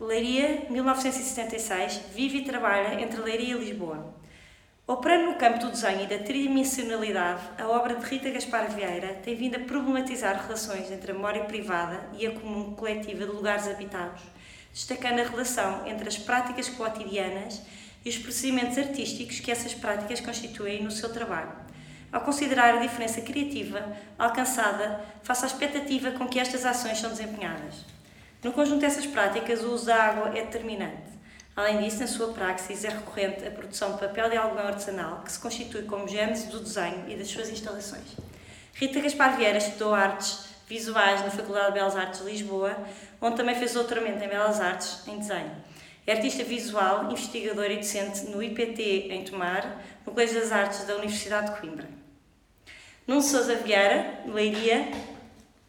Leiria, 1976, vive e trabalha entre Leiria e Lisboa. Operando no campo do desenho e da tridimensionalidade, a obra de Rita Gaspar Vieira tem vindo a problematizar relações entre a memória privada e a comum coletiva de lugares habitados, destacando a relação entre as práticas cotidianas e os procedimentos artísticos que essas práticas constituem no seu trabalho, ao considerar a diferença criativa alcançada face à expectativa com que estas ações são desempenhadas. No conjunto dessas práticas, o uso da água é determinante. Além disso, na sua praxis é recorrente a produção de papel de algodão artesanal, que se constitui como gênese do desenho e das suas instalações. Rita Gaspar Vieira estudou artes visuais na Faculdade de Belas Artes de Lisboa, onde também fez doutoramento em Belas Artes em desenho. É artista visual, investigadora e docente no IPT em Tomar, no Colégio das Artes da Universidade de Coimbra. Nuno Sousa Vieira, Leiria,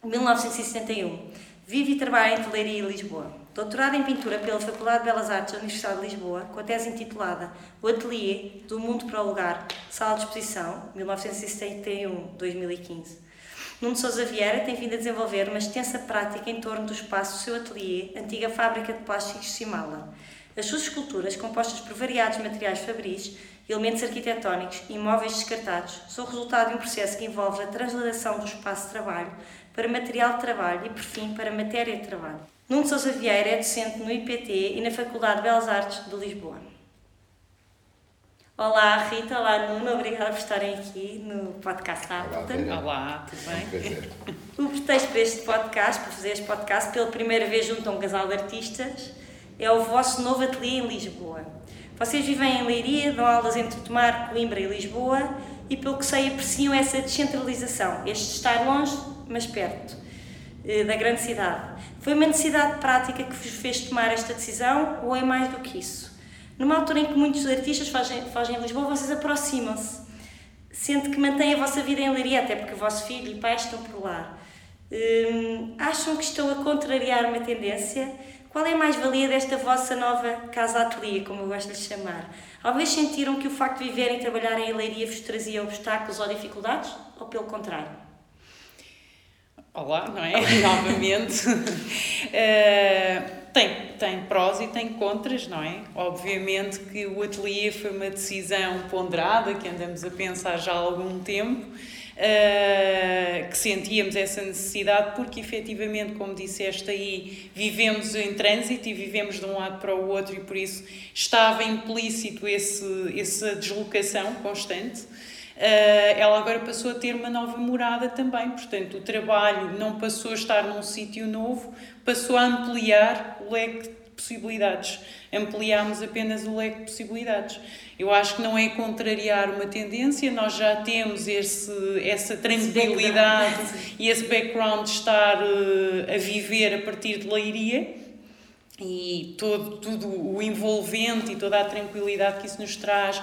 1971. Vive e trabalha em Leiria e Lisboa. Doutorado em Pintura pela Faculdade de Belas Artes da Universidade de Lisboa, com a tese intitulada O Atelier do Mundo para o Lugar, Sala de Exposição, 1971-2015. Nuno Sousa Vieira tem vindo a desenvolver uma extensa prática em torno do espaço do seu atelier, antiga fábrica de plásticos Simala. As suas esculturas, compostas por variados materiais fabris, elementos arquitetónicos e móveis descartados, são resultado de um processo que envolve a transladação do espaço de trabalho para material de trabalho e, por fim, para matéria de trabalho. Nuno Sousa Vieira é docente no IPT e na Faculdade de Belas Artes de Lisboa. Olá Rita, olá Nuno, obrigada por estarem aqui no podcast da Olá, olá, tudo bem? o pretexto para este podcast, para fazer este podcast pela primeira vez junto a um casal de artistas, é o vosso novo ateliê em Lisboa. Vocês vivem em Leiria, dão aulas entre Tomar, Coimbra e Lisboa e, pelo que sei, apreciam essa descentralização, este estar longe, mas perto eh, da grande cidade. Foi uma necessidade prática que vos fez tomar esta decisão ou é mais do que isso? Numa altura em que muitos artistas fazem, fazem em Lisboa, vocês aproximam-se, sendo que mantêm a vossa vida em Leiria, até porque o vosso filho e pai estão por lá. Hum, acham que estão a contrariar uma tendência? Qual é a mais-valia desta vossa nova casa-ateliê, como eu gosto de chamar? Talvez sentiram que o facto de viverem e trabalharem em Leiria vos trazia obstáculos ou dificuldades? Ou pelo contrário? Olá, não é? Novamente. uh, tem, tem prós e tem contras, não é? Obviamente que o ateliê foi uma decisão ponderada, que andamos a pensar já há algum tempo, uh, que sentíamos essa necessidade, porque efetivamente, como disseste aí, vivemos em trânsito e vivemos de um lado para o outro, e por isso estava implícito esse, essa deslocação constante. Uh, ela agora passou a ter uma nova morada também, portanto, o trabalho não passou a estar num sítio novo, passou a ampliar o leque de possibilidades. Ampliámos apenas o leque de possibilidades. Eu acho que não é contrariar uma tendência, nós já temos esse, essa tranquilidade esse e esse background de estar uh, a viver a partir de Leiria e todo, tudo o envolvente e toda a tranquilidade que isso nos traz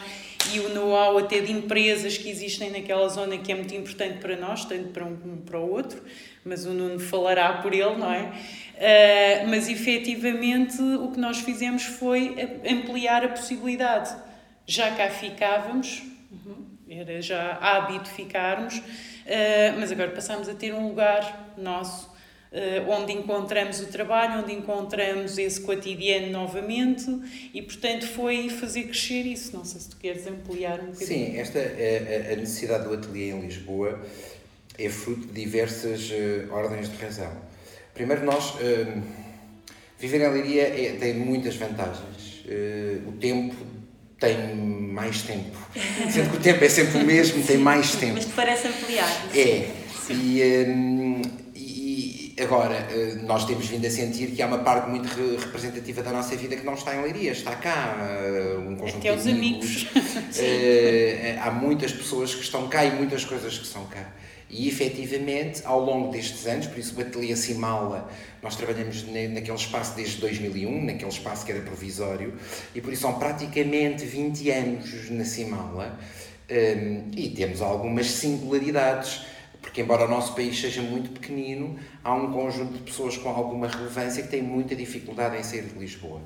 e o know-how até de empresas que existem naquela zona que é muito importante para nós, tanto para um como para o outro, mas o Nuno falará por ele, não é? Uh, mas efetivamente o que nós fizemos foi ampliar a possibilidade. Já cá ficávamos, era já hábito ficarmos, uh, mas agora passamos a ter um lugar nosso onde encontramos o trabalho, onde encontramos esse cotidiano novamente e, portanto, foi fazer crescer isso. Não sei se tu queres ampliar um bocadinho. Sim, esta, a, a necessidade do ateliê em Lisboa é fruto de diversas uh, ordens de razão. Primeiro, nós, uh, viver em Leiria é, tem muitas vantagens. o tempo tem mais tempo. Sendo que o tempo é sempre o mesmo, tem mais tempo. Mas te parece ampliar. É. E, Agora, eh, nós temos vindo a sentir que há uma parte muito representativa da nossa vida que não está em Leiria, está cá. Eh, um conjunto Até os amigos. amigos. Eh, há muitas pessoas que estão cá e muitas coisas que são cá. E efetivamente, ao longo destes anos, por isso o Ateliê Simala, nós trabalhamos naquele espaço desde 2001, naquele espaço que era provisório, e por isso são praticamente 20 anos na Simala, e temos algumas singularidades porque, embora o nosso país seja muito pequenino, há um conjunto de pessoas com alguma relevância que têm muita dificuldade em sair de Lisboa.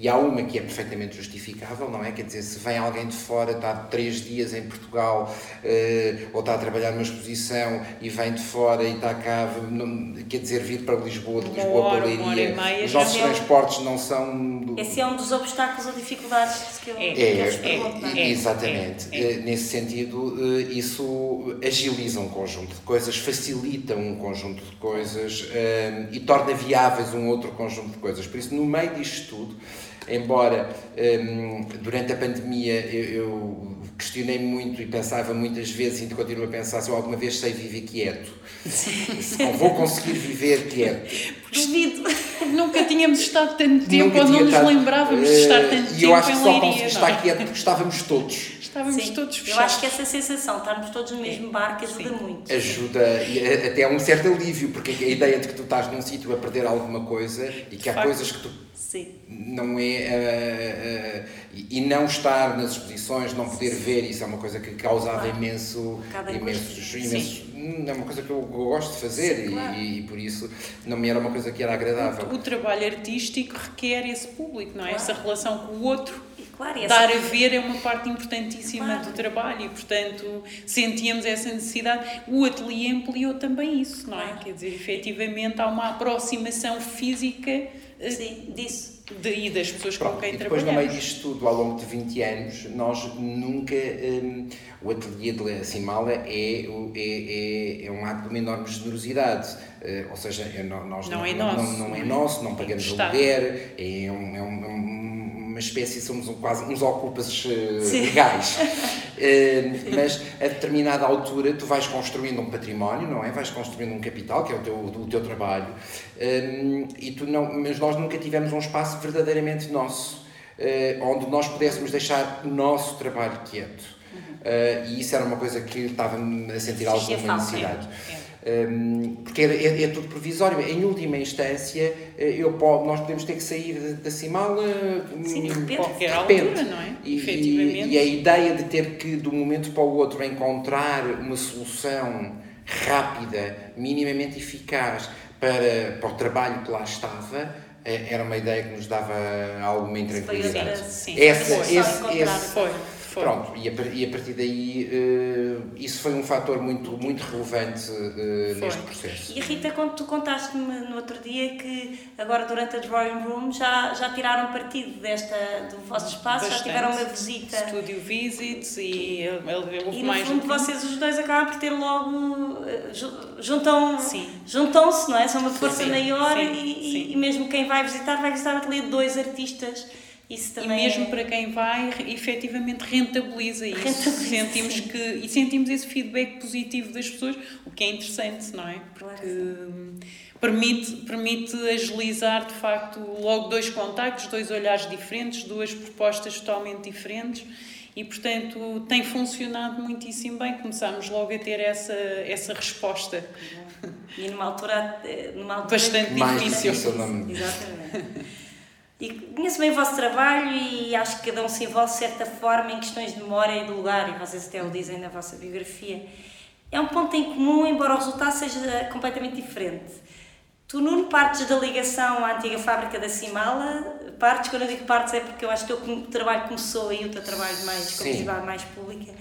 E há uma que é perfeitamente justificável, não é? Quer dizer, se vem alguém de fora, está três dias em Portugal, uh, ou está a trabalhar numa exposição e vem de fora e está cá, não, quer dizer, vir para Lisboa, de Lisboa hora, para Leiria, os nossos transportes não são... Do... Esse é um dos obstáculos ou dificuldades que eu, é, que eu é, é, é, Exatamente. É, é. Nesse sentido, eh, isso agiliza um conjunto de coisas, facilita um conjunto de coisas um, e torna viáveis um outro conjunto de coisas. Por isso, no meio disto tudo, embora um, durante a pandemia eu, eu questionei muito e pensava muitas vezes, e continuo a pensar se eu alguma vez sei viver quieto. se vou conseguir viver quieto. Porque nunca tínhamos estado tanto tempo ou não nos lembrávamos de estar tanto tempo E eu acho que só consegui estar quieto porque estávamos todos. Estávamos Sim, todos fechados. Eu acho que essa sensação, estarmos todos no mesmo barco, ajuda Sim. muito. Ajuda, e até um certo alívio, porque a ideia de que tu estás num sítio a perder alguma coisa e que há facto. coisas que tu Sim. não é uh, uh, e não estar nas exposições, não poder Sim. ver, isso é uma coisa que causava claro. imenso, imensos, imensos é uma coisa que eu gosto de fazer Sim, claro. e, e, por isso não me era uma coisa que era agradável. O, o trabalho artístico requer esse público, não é? Claro. Essa relação com o outro Claro, Dar a ver é uma parte importantíssima claro. do trabalho e, portanto, sentíamos essa necessidade. O ateliê ampliou também isso, não é? Quer dizer, efetivamente há uma aproximação física eh, Sim, disso. De, e das pessoas Pronto, com quem e depois, trabalhamos. no meio disto tudo, ao longo de 20 anos, nós nunca. Um, o ateliê de Simala é, é, é, é um ato de uma enorme generosidade. Uh, ou seja, é, nós não, não, é não, nosso. Não, não é nosso, não pagamos aluguer, é um, é um, é um uma espécie, somos um, quase uns ocupas uh, legais. uh, mas a determinada altura tu vais construindo um património, não é? Vais construindo um capital, que é o teu, o teu trabalho, um, e tu não, mas nós nunca tivemos um espaço verdadeiramente nosso, uh, onde nós pudéssemos deixar o nosso trabalho quieto. Uh, e isso era uma coisa que estava-me a sentir alguma necessidade. É. Porque é, é, é, tudo provisório. Em última instância, eh, eu, nós podemos ter que sair da Cimala Sim, de repente, qualquer altura, não é? E, Efetivamente. E, a ideia de ter que, de um momento para o outro, encontrar uma solução rápida, minimamente eficaz para, para o trabalho que lá estava, eh, era uma ideia que nos dava alguma intranquilidade. Sim, essa, foi, esse, esse, Pronto, e a, e a partir daí uh, isso foi um fator muito, muito relevante uh, neste processo. E Rita, quando tu contaste-me no outro dia que agora durante a Drawing Room já, já tiraram partido desta, do vosso espaço, Bastante. já tiveram uma visita. Studio visits e houve e mais. E no fundo vocês os dois acabam por ter logo. Eh, juntam, juntam-se, não é? São uma força sim, maior sim, e, sim. e mesmo quem vai visitar vai visitar ateliê de dois artistas isso também e mesmo é... para quem vai, efetivamente rentabiliza isso. Rentabiliza, sentimos sim. que e sentimos esse feedback positivo das pessoas, o que é interessante, não é? Porque claro. permite permite agilizar de facto logo dois contactos, dois olhares diferentes, duas propostas totalmente diferentes. E, portanto, tem funcionado muitíssimo bem. Começámos logo a ter essa, essa resposta. E numa altura, numa altura bastante difícil. difícil. Exatamente. E conheço bem o vosso trabalho e acho que cada um se envolve de certa forma em questões de memória e de lugar, e vocês até o dizem na vossa biografia. É um ponto em comum, embora o resultado seja completamente diferente. Tu, Nuno, partes da ligação à antiga fábrica da Cimala, partes, quando eu digo partes é porque eu acho que o teu trabalho começou aí, o teu trabalho mais colegiado, mais pública.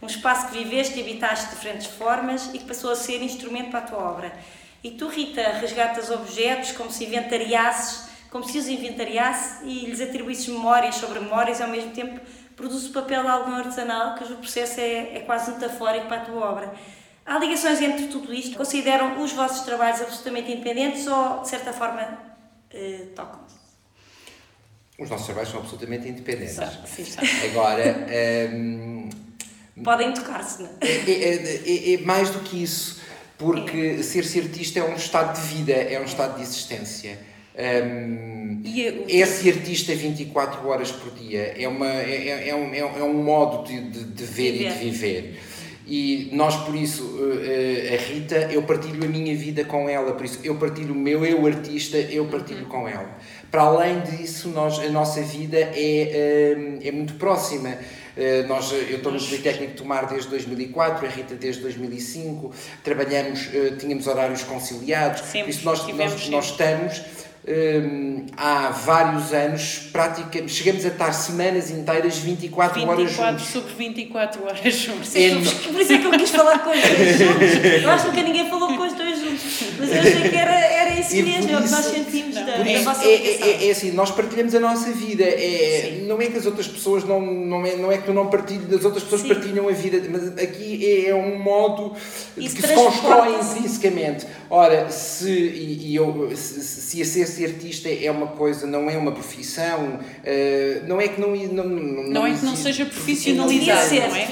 Um espaço que viveste e habitaste de diferentes formas e que passou a ser instrumento para a tua obra. E tu, Rita, resgatas objetos como se inventariasses como se os inventariasse e lhes atribuísse memórias sobre memórias e ao mesmo tempo produz o papel de algum artesanal, cujo processo é, é quase metafórico para a tua obra. Há ligações entre tudo isto? Consideram os vossos trabalhos absolutamente independentes ou, de certa forma, eh, tocam-se? Os nossos trabalhos são absolutamente independentes. Sim, sim. Agora. Um, Podem tocar-se, não é? É, é, é? é, mais do que isso, porque ser-se artista é um estado de vida, é um estado de existência. Um, esse artista 24 horas por dia é, uma, é, é, é, um, é um modo de, de, de ver e de viver. E nós, por isso, a Rita, eu partilho a minha vida com ela, por isso eu partilho o meu eu artista, eu partilho com ela. Para além disso, nós, a nossa vida é, é muito próxima. Nós, eu estou no Politécnico de Tomar desde 2004, a Rita desde 2005, trabalhamos, tínhamos horários conciliados, Sempre por isso nós, nós, nós estamos Hum, há vários anos, praticamente, chegamos a estar semanas inteiras 24, 24 horas juntos. sobre 24 horas juntos. É, por isso é que eu quis falar com os dois juntos. Eu acho que ninguém falou com os dois juntos. Mas eu achei que era, era isso mesmo, é o que nós sentimos da, da vossa é, é, é, assim, nós partilhamos a nossa vida. É, não é que as outras pessoas não, não, é, não é que tu não partilhes, as outras pessoas Sim. partilham a vida, mas aqui é, é um modo que se constrói intrinsecamente. Ora, se, e, e eu, se, se a ser artista é uma coisa, não é uma profissão, uh, não é que não não, não, não é que não seja profissionalizado, ser, não é?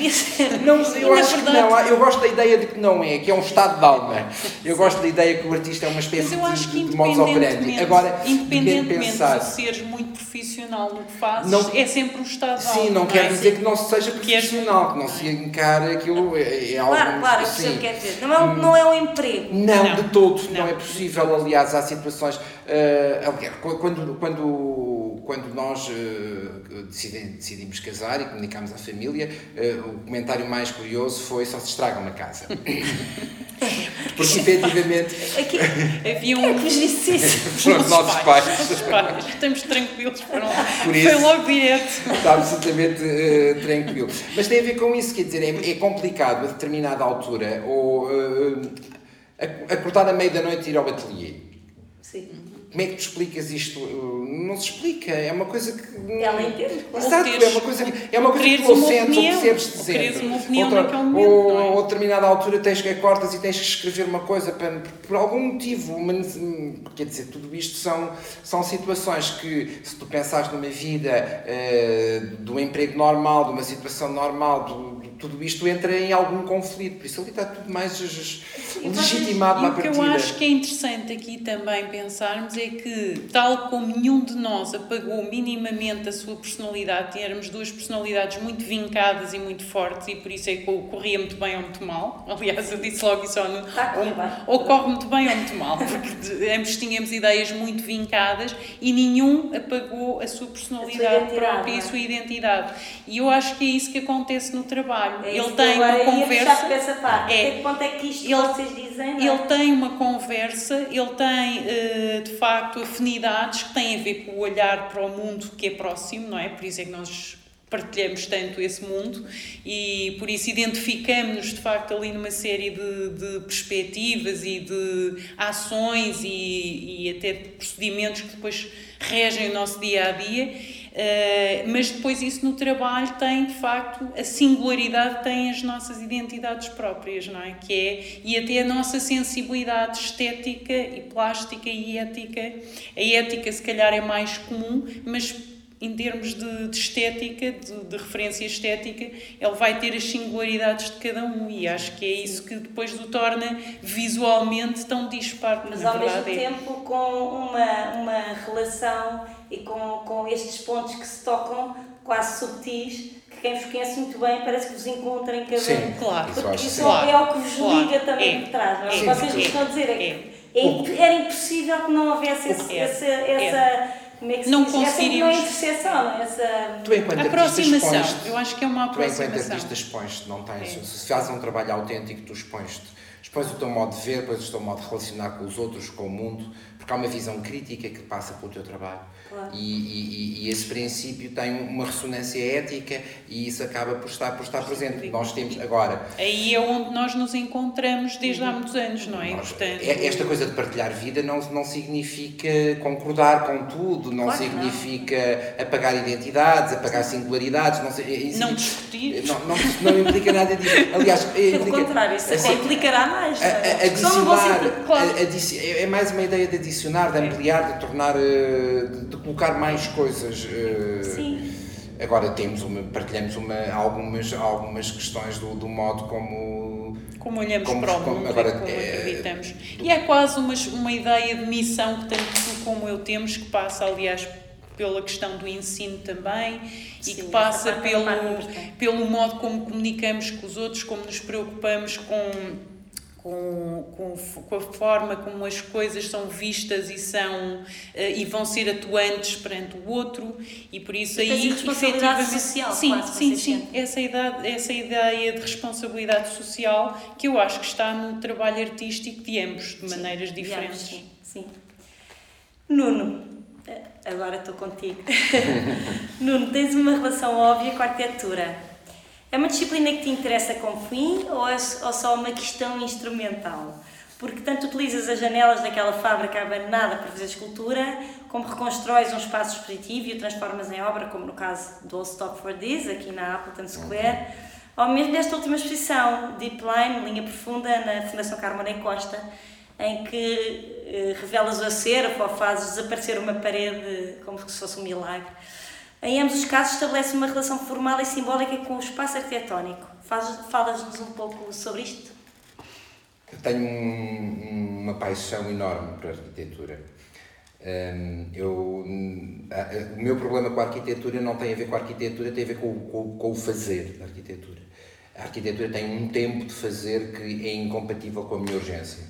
Não, eu acho que não, eu gosto da ideia de que não é, que é um estado de alma. Eu gosto da ideia que o artista é uma espécie de, de modus operandi. Agora, independentemente pensar, de seres muito profissional no que fazes, não, é sempre um estado de alma. Sim, não, quer é? dizer que não se seja profissional, que não se encare aquilo é, é algo. Claro, claro, isso que quer dizer. Não é, um, não é um emprego. Não, de todo, não. é possível. Aliás, há situações Uh, quando, quando, quando nós uh, decidimos casar e comunicámos à família, uh, o comentário mais curioso foi só se estraga uma casa. Porque efetivamente. Aqui, havia um. É que disse isso? Os nossos pais. pais. Os pais. Estamos tranquilos. Foram... Por isso, foi logo direto. Está absolutamente uh, tranquilo. Mas tem a ver com isso, quer dizer, é, é complicado a determinada altura ou uh, acordar à meia da noite e ir ao ateliê. Sim. Como é que tu explicas isto? Não se explica, é uma coisa que. Ela entende. Exato, é uma coisa, é uma coisa que tu sentes ou percebes opinião Outra, momento, ou, é? ou a determinada altura tens que cortas e tens que escrever uma coisa para, por algum motivo. Quer dizer, tudo isto são, são situações que, se tu pensares numa vida uh, do emprego normal, de uma situação normal, do, tudo isto entra em algum conflito, por isso ali está tudo mais legitimado e o que eu acho que é interessante aqui também pensarmos é que, tal como nenhum de nós apagou minimamente a sua personalidade, tínhamos duas personalidades muito vincadas e muito fortes e por isso é que corria muito bem ou muito mal. Aliás, eu disse logo isso no, ou, ou corre muito bem ou muito mal, porque ambos tínhamos ideias muito vincadas e nenhum apagou a sua personalidade a sua própria e a é? sua identidade. E eu acho que é isso que acontece no trabalho É ele tem uma conversa. É, Até que ponto é que isto ele, vocês dizem? Não? Ele tem uma conversa, ele tem uh, de facto afinidades que têm a ver com o olhar para o mundo que é próximo, não é? Por isso é que nós partilhamos tanto esse mundo e por isso identificamos-nos de facto ali numa série de, de perspectivas e de ações e, e até de procedimentos que depois regem o nosso dia a dia mas depois isso no trabalho tem de facto a singularidade tem as nossas identidades próprias não é que é e até a nossa sensibilidade estética e plástica e ética a ética se calhar é mais comum mas em termos de, de estética, de, de, referência estética, ele vai ter as singularidades de cada um e acho que é isso que depois o torna visualmente tão disparo. Mas ao mesmo é. tempo com uma, uma relação e com, com estes pontos que se tocam quase subtis, que quem vos conhece muito bem parece que vos encontra em cada Sim, claro. Porque isso, isso claro, é o que vos claro, liga também é, por trás. Não é? Sim, Vocês estão a dizer é, é. É, era impossível que não houvesse esse, é, essa, essa como é que não conseguiríamos. Essa interseção, essa tu, enquanto aproximação. Expões, eu acho que é uma aproximação. Tu, enquanto artista, expões não tens. É. Se fazes um trabalho autêntico, tu expões-te. Expões o teu modo de ver, depois o teu modo de relacionar com os outros, com o mundo, porque há uma visão crítica que passa pelo teu trabalho. Claro. E, e, e, esse princípio tem uma ressonância ética e isso acaba por estar, por estar presente. Nós temos agora. Aí é onde nós nos encontramos desde há muitos anos, não é? Nós, Portanto... É, esta coisa de partilhar vida não, não significa concordar com tudo, não claro significa não. apagar identidades, apagar singularidades, não, não discutir. Não, não, não implica nada disso. Aliás, Pelo implica, contrário, isso assim, implicará mais. A, a, adicionar, claro. a, é mais uma ideia de adicionar, de ampliar, de tornar. Eh, de, de colocar mais coisas. Uh, Sim. Agora temos uma, partilhamos uma, algumas, algumas questões do, do modo como. Como olhamos como, para o mundo agora, e como é, acreditamos. Do... E é quase uma, uma ideia de missão que tanto tu como eu temos, que passa, aliás, pela questão do ensino também Sim, e que passa é pelo, pelo modo como comunicamos com os outros, como nos preocupamos com com, com, com a forma como as coisas são vistas e são eh, e vão ser atuantes perante o outro e por isso aí responsabilidade efetivamente- social, sim quase, sim sim sentem. essa ideia essa ideia de responsabilidade social que eu acho que está no trabalho artístico de ambos de maneiras Sim, diferentes Sim, sim. Nuno, eh, agora estou contigo. Nuno, tens uma relação óbvia com a arquitetura. É uma disciplina que te interessa como fim ou é ou só uma questão instrumental? Porque tanto utilizas as janelas daquela fábrica abandonada para fazer escultura, como reconstróis um espaço expositivo e o transformas em obra, como no caso do All Stop for This, aqui na Appleton Square, ou mesmo desta última exposição, Deep Line, Linha Profunda, na Fundação Carmonei Costa, em que eh, revelas o acervo ou fazes desaparecer uma parede como se fosse um milagre. Em ambos os casos estabelece uma relação formal e simbólica com o espaço arquitetónico. Falas-nos um pouco sobre isto? Eu tenho um- uma paixão enorme a arquitetura. Hum, eu, o meu problema com a arquitetura não tem a ver com a arquitetura, tem a ver com, com, com o fazer da arquitetura. A arquitetura tem um tempo de fazer que é incompatível com a minha urgência.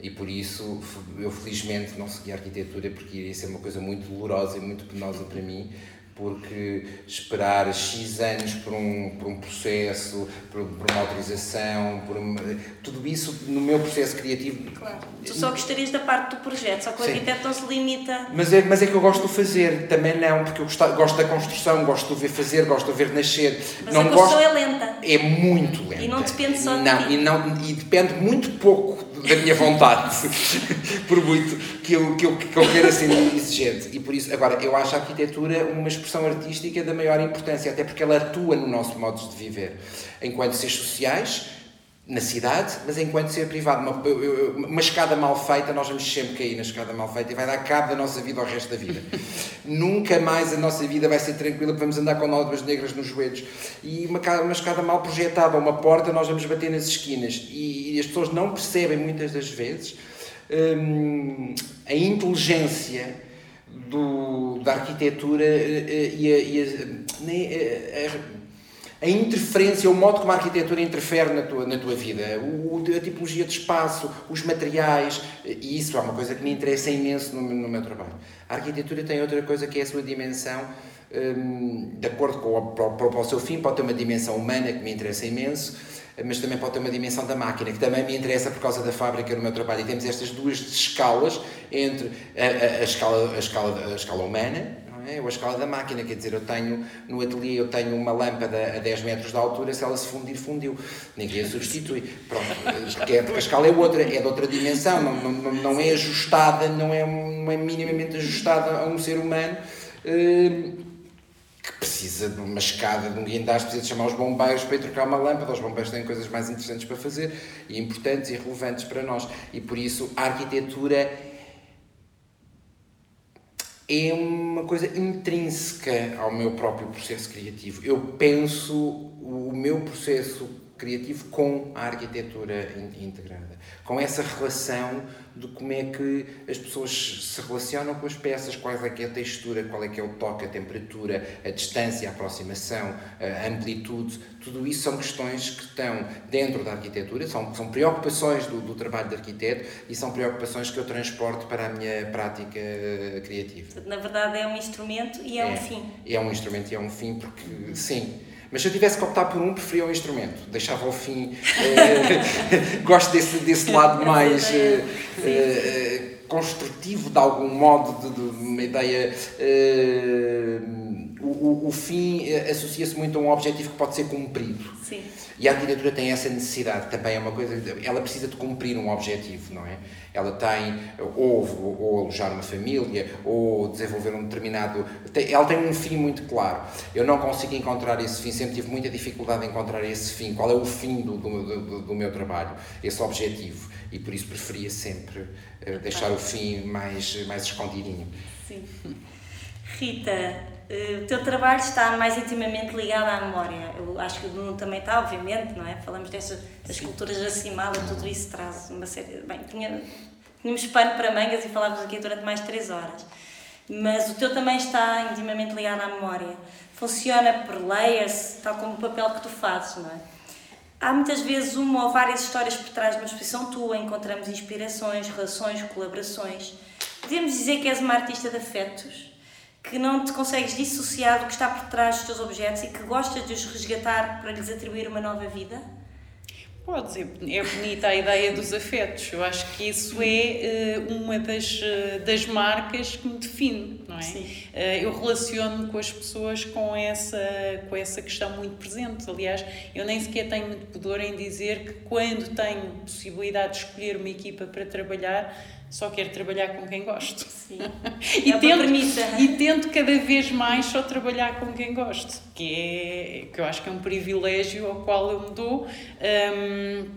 E por isso eu felizmente não segui a arquitetura porque iria ser uma coisa muito dolorosa e muito penosa para mim, porque esperar X anos por um, por um processo, por, por uma autorização, por uma, tudo isso no meu processo criativo. Claro. Tu só gostarias da parte do projeto, só que o Sim. arquiteto não se limita. Mas é, mas é que eu gosto de fazer, também não, porque eu gosto, gosto da construção, gosto de ver fazer, gosto de ver nascer. Mas não a construção gosto, é lenta. é muito lenta. E não depende só de não, ti. E, não, e depende muito pouco da minha vontade, por muito que eu, que, eu, que eu queira ser exigente. E por isso, agora, eu acho a arquitetura uma expressão artística da maior importância, até porque ela atua no nosso modo de viver, enquanto seres sociais, na cidade, mas enquanto ser privado. Uma, uma escada mal feita, nós vamos sempre cair na escada mal feita e vai dar cabo da nossa vida ao resto da vida. Nunca mais a nossa vida vai ser tranquila, porque vamos andar com nódoas negras nos joelhos. E uma, uma escada mal projetada, uma porta, nós vamos bater nas esquinas. E, e as pessoas não percebem muitas das vezes hum, a inteligência do, da arquitetura eh, eh, e a, e a- eh, a- a interferência, o modo como a arquitetura interfere na tua, na tua vida, o, a tipologia de espaço, os materiais, e isso é uma coisa que me interessa imenso no, no meu trabalho. A arquitetura tem outra coisa que é a sua dimensão, hum, de acordo com o, para, para o seu fim, pode ter uma dimensão humana que me interessa imenso, mas também pode ter uma dimensão da máquina, que também me interessa por causa da fábrica no meu trabalho. E temos estas duas escalas entre a, a- a escala, a, escala, a escala humana é? ou a escala da máquina. Quer dizer, eu tenho no ateliê eu tenho uma lâmpada a 10 metros de altura, se ela se fundir, fundiu. Ninguém a substitui. Pronto, porque, é, a escala é outra, é de outra dimensão, não, não, não é ajustada, não é, não é minimamente ajustada a um ser humano. hum, que precisa de uma escada, de um guindaste, precisa de chamar os bombeiros para ir trocar uma lâmpada. Os bombeiros têm coisas mais interessantes para fazer e importantes e relevantes para nós. E por isso a arquitetura é uma coisa intrínseca ao meu próprio processo criativo. Eu penso o meu processo criativo com a arquitetura in- integrada, com essa relação de como é que as pessoas se relacionam com as peças, qual é que é a textura, qual é que é o toque, a temperatura, a distância, a aproximação, a amplitude, tudo isso são questões que estão dentro da arquitetura, são, são preocupações do, do trabalho de arquiteto e são preocupações que eu transporto para a minha prática eh, criativa. Na verdade é um instrumento e é, um fim. É um instrumento e é um fim, porque sim. Mas se eu tivesse que optar por um, preferia o instrumento. Deixava o fim. eh, gosto desse, desse lado mais eh, eh, construtivo, de algum modo, de, de uma ideia. O, o, o fim eh, associa-se muito a um objetivo que pode ser cumprido. Sim. E a arquitetura tem essa necessidade, também é uma coisa, ela precisa de cumprir um objetivo, não é? Ela tem, ou, ou alojar uma família, ou desenvolver um determinado. tem- ela tem um fim muito claro. Eu não consigo encontrar esse fim, sempre tive muita dificuldade em encontrar esse fim. Qual é o fim do, do, do, do meu trabalho, esse objetivo. E por isso preferia sempre eh, deixar o fim mais, mais escondidinho. Sim. Rita, o teu trabalho está mais intimamente ligado à memória. Eu acho que o Bruno também está, obviamente, não é? Falamos destas das culturas acimada, tudo isso traz uma série. Bem, tinha, tínhamos pano para mangas e falávamos aqui durante mais três horas. mas o teu também está intimamente ligado à memória. Funciona por layers, tal como o papel que tu fazes, não é? Há muitas vezes uma ou várias histórias por trás de uma exposição tua, encontramos inspirações, relações, colaborações. Podemos dizer que és uma artista de afetos, que não te consegues dissociar do que está por trás dos teus objetos e que gostas de os resgatar para lhes atribuir uma nova vida? Pode ser, é bonita a ideia dos afetos. Eu acho que isso é uh, uma das, uh, das marcas que me define, não é? Sim. Uh, eu relaciono-me com as pessoas com essa, com essa questão muito presente. Aliás, eu nem sequer tenho muito pudor em dizer que quando tenho possibilidade de escolher uma equipa para trabalhar, só quero trabalhar com quem gosto. Sim. e, é tento, e tento cada vez mais só trabalhar com quem gosto, que é que eu acho que é um privilégio ao qual eu me dou. Um,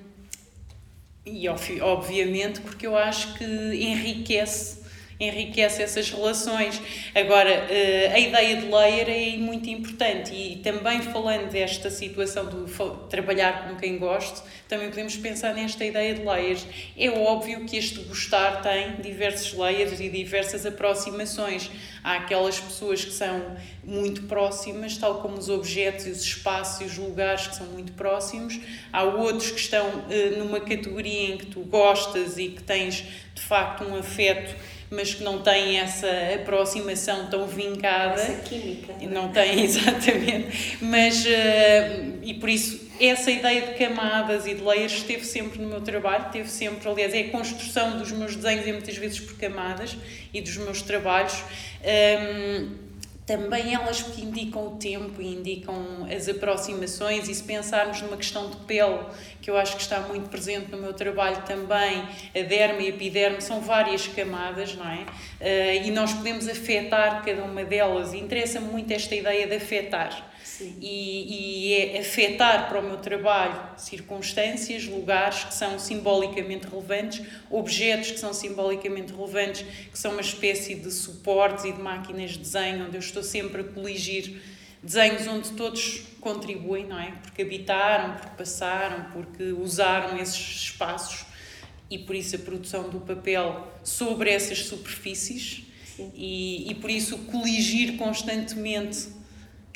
e obviamente porque eu acho que enriquece enriquece essas relações. Agora, eh, a ideia de layer é muito importante e também falando desta situação de trabalhar com quem gosto, também podemos pensar nesta ideia de layers. É óbvio que este gostar tem diversos layers e diversas aproximações. Há aquelas pessoas que são muito próximas, tal como os objetos e os espaços e os lugares que são muito próximos. Há outros que estão uh, numa categoria em que tu gostas e que tens de facto um afeto mas que não têm essa aproximação tão vincada. Essa química. Não têm, exatamente. Mas, uh, e por isso, essa ideia de camadas e de layers esteve sempre no meu trabalho, esteve sempre, aliás, é a construção dos meus desenhos e muitas vezes por camadas e dos meus trabalhos. Um, ehm, também elas que indicam o tempo e indicam as aproximações e se pensarmos numa questão de pele, que eu acho que está muito presente no meu trabalho também, a derme e a epiderme são várias camadas, não é? Uh, e nós podemos afetar cada uma delas. Interessa-me muito esta ideia de afetar e, e é afetar para o meu trabalho circunstâncias, lugares que são simbolicamente relevantes, objetos que são simbolicamente relevantes, que são uma espécie de suportes e de máquinas de desenho, onde eu estou sempre a coligir desenhos onde todos contribuem, não é? Porque habitaram, porque passaram, porque usaram esses espaços e por isso a produção do papel sobre essas superfícies. E, e por isso coligir constantemente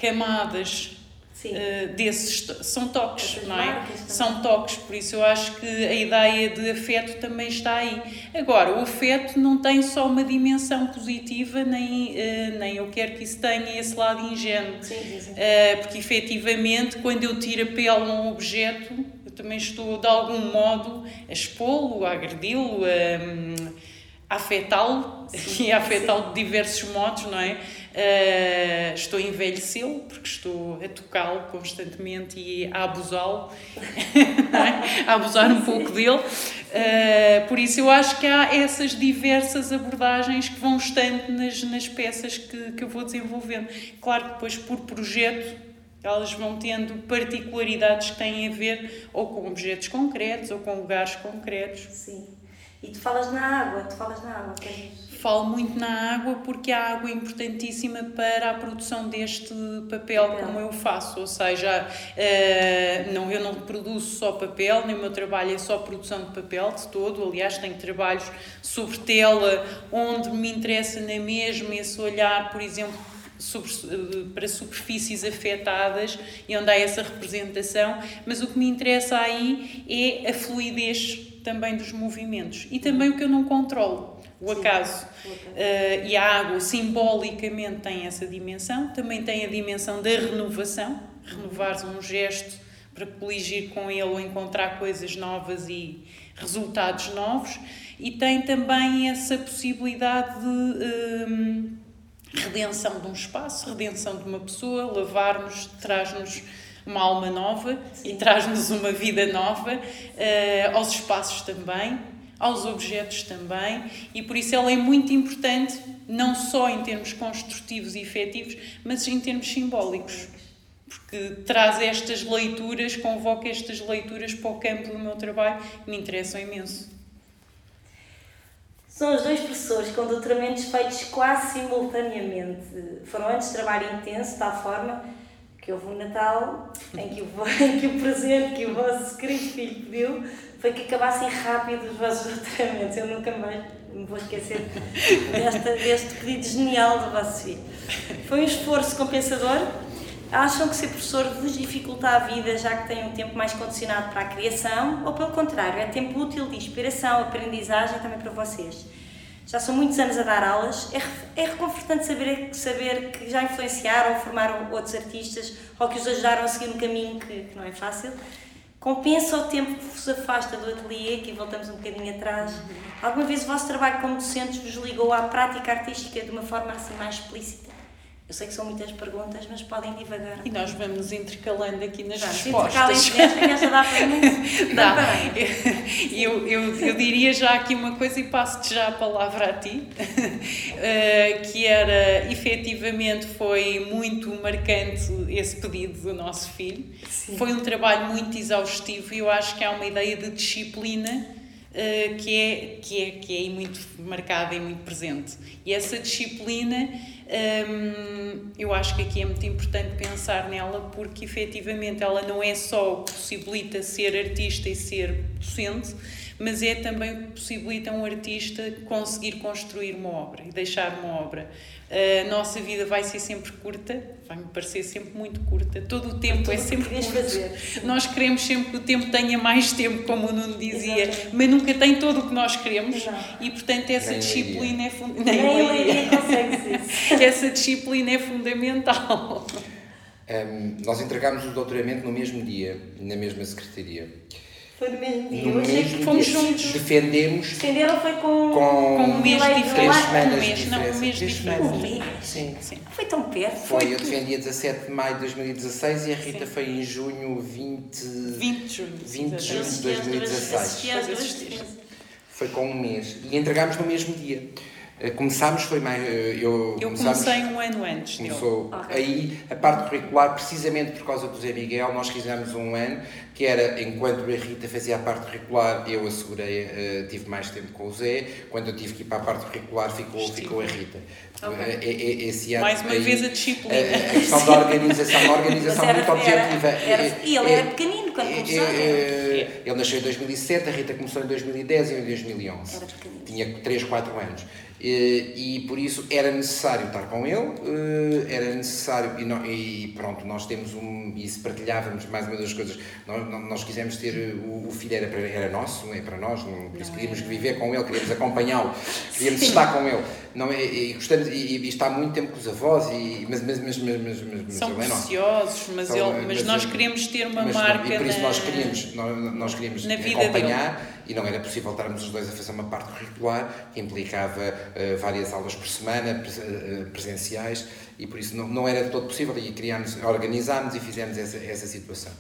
camadas uh, desses são toques, Essas não é? São toques, por isso eu acho que a ideia de afeto também está aí. Agora, o afeto não tem só uma dimensão positiva, nem, uh, nem eu quero que isso tenha esse lado ingênuo. Sim, sim. Uh, porque efetivamente, quando eu tiro a pele a um objeto, eu também estou de algum modo a expô-lo, a agredi-lo, a, a afetá-lo e afetá-lo de diversos modos, não é? Uh, estou a envelhecê-lo porque estou a tocá-lo constantemente e a abusá-lo, é? a abusar um pouco dele. Uh, por isso, eu acho que há essas diversas abordagens que vão estando nas, nas peças que, que eu vou desenvolvendo. Claro que depois, por projeto, elas vão tendo particularidades que têm a ver ou com objetos concretos ou com lugares concretos. Sim. E tu falas na água, tu falas na água, Falo muito na água porque a água é importantíssima para a produção deste papel, papel. como eu faço, ou seja, uh, não, eu não produzo só papel, nem o meu trabalho é só produção de papel de todo, aliás tenho trabalhos sobre tela, onde me interessa na mesma esse olhar, por exemplo, sobre, eh, para superfícies afetadas e onde há essa representação, mas o que me interessa aí é a fluidez também dos movimentos. E também o que eu não controlo, o acaso. Uh, e a água simbolicamente tem essa dimensão, também tem a dimensão da renovação, renovar um gesto para coligir com ele ou encontrar coisas novas e resultados novos, e tem também essa possibilidade de um, redenção de um espaço, redenção de uma pessoa, lavar-nos, traz-nos uma alma nova Sim. e traz-nos uma vida nova, uh, aos espaços também, aos objetos também, e por isso ela é muito importante, não só em termos construtivos e efetivos, mas em termos simbólicos. Porque traz estas leituras, convoca estas leituras para o campo do meu trabalho que me interessam imenso. São os dois professores com doutoramentos feitos quase simultaneamente. Foram antes de trabalho intenso, de tal forma que houve um Natal em que, o, em que o presente que o vosso querido filho pediu foi que acabassem rápido os vossos doutoramentos. Eu nunca mais, me vou esquecer desta, deste pedido genial do vosso filho. Foi um esforço compensador? Acham que ser professor vos dificulta a vida já que têm um tempo mais condicionado para a criação? Ou pelo contrário, é tempo útil de inspiração, aprendizagem também para vocês? Já são muitos anos a dar aulas, é, é reconfortante saber, saber que já influenciaram, formaram outros artistas ou que os ajudaram a seguir um caminho que, que não é fácil. Compensa o tempo que vos afasta do ateliê, que voltamos um bocadinho atrás. Alguma vez o vosso trabalho como docentes vos ligou à prática artística de uma forma assim mais explícita? Eu sei que são muitas perguntas, mas podem divagar. E nós vamos intercalando aqui nas Vamos, respostas. Nesta, dá para muito. Dá. Eu, eu, eu diria já aqui uma coisa e passo-te já a palavra a ti, uh, que era, efetivamente, foi muito marcante esse pedido do nosso filho. Sim. Foi um trabalho muito exaustivo e eu acho que há uma ideia de disciplina uh, que, é, que, é, que é muito marcada e muito presente. E essa disciplina eu acho que aqui é muito importante pensar nela porque efetivamente ela não é só possibilita ser artista e ser docente, mas é também o que possibilita um artista conseguir construir uma obra e deixar uma obra. A nossa vida vai ser sempre curta, vai-me parecer sempre muito curta, todo o tempo é sempre curto. Fazer. Nós queremos sempre que o tempo tenha mais tempo, como o Nuno dizia, Exatamente. mas nunca tem todo o que nós queremos não. e, portanto, essa Nem disciplina é fundamental. Essa disciplina é fundamental. Um, nós entregámos o doutoramento no mesmo dia, na mesma secretaria. Foi no mesmo dia. No eu achei que fomos juntos. Defendemos. Defenderam foi com, com, com um mês de diferença. Um mês, não, um mês de diferença. Um mês? Sim. Sim. Foi tão perto. Foi, eu defendi a 17 de maio de 2016 e a Rita Sim. foi em junho 20... 20 de junho. 20 de junho de 2016. Foi com um mês. E entregámos no mesmo dia. Eh, começámos, foi mais. Eh, eu, eu comecei um ano antes. Começou okay. aí a parte curricular, precisamente por causa do Zé Miguel, nós fizemos um ano, que era enquanto a Rita fazia a parte curricular, eu assegurei, uh, tive mais tempo com o Zé, quando eu tive que ir para a parte curricular, ficou, ficou a Rita. Okay. Esse ano, mais uma aí, vez a disciplina. A, a questão da organização, uma organização era, muito objetiva. Era, era, e ele era pequenino quando começou. Ele nasceu em 2007, a Rita começou em 2010 e eu em 2011. Era pequenino. Tinha 3, 4 anos. Eh, e por isso era necessário estar com ele, eh, era necessário, e, pronto, nós temos um, e se partilhávamos mais uma das coisas, nós, nós quisemos ter, o, o filho era, para, era nosso, não é para nós, não, por isso queríamos viver com ele, queríamos acompanhá-lo, queríamos estar com ele, não é, e, gostamos, e, e está muito tempo com os avós, e, mas, mas, mas, mas, mas, mas São ele é preciosos, mas, São, ele, mas, mas, nós queremos ter uma marca E por isso nós queríamos, nós, nós queríamos acompanhar. E não era possível estarmos os dois a fazer uma parte curricular, que implicava uh, várias aulas por semana, uh, presenciais, e por isso não, não era de todo possível, e criámos, organizámos e fizemos essa, essa situação.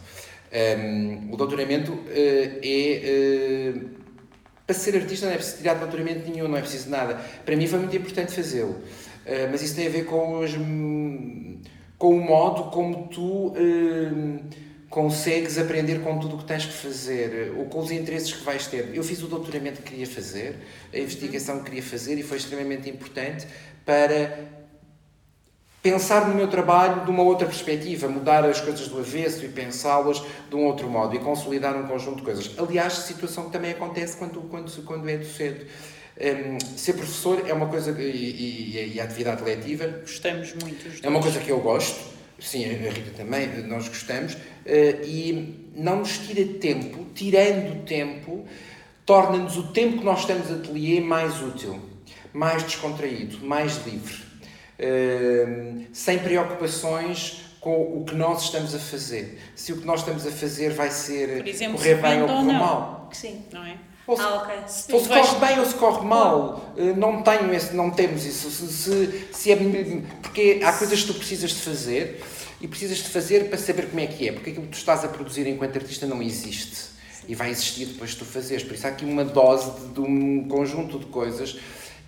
Um, o doutoramento uh, é para ser artista não é preciso tirar doutoramento nenhum, não é preciso nada. Para mim foi muito importante fazê-lo. Mas isso tem a ver com, os, com o modo como tu uh, consegues aprender com tudo o que tens que fazer, ou com os interesses que vais ter. Eu fiz o doutoramento que queria fazer, a investigação que queria fazer e foi extremamente importante para pensar no meu trabalho de uma outra perspectiva, mudar as coisas do avesso e pensá-las de um outro modo e consolidar um conjunto de coisas. Aliás, situação que também acontece quando, quando, quando é docente. Um, ser professor é uma coisa, e, e, e, a atividade letiva. Gostamos muito. É uma coisa que eu gosto, sim, a Rita também, nós gostamos, uh, e não nos tira tempo, tirando tempo, torna-nos o tempo que nós estamos a ateliê mais útil, mais descontraído, mais livre. Ehm, sem preocupações com o que nós estamos a fazer. Se o que nós estamos a fazer vai ser exemplo, correr bem ou correr mal. Sim. Não é? Ou se, ah, okay. ou se corre bem ou se corre mal. Eh, não, tenho esse, não temos isso. Se, se, se é, porque há coisas que tu precisas de fazer e precisas de fazer para saber como é que é. Porque aquilo que tu estás a produzir enquanto artista não existe. Sim. E vai existir depois de tu fazeres. Por isso há aqui uma dose de, de um conjunto de coisas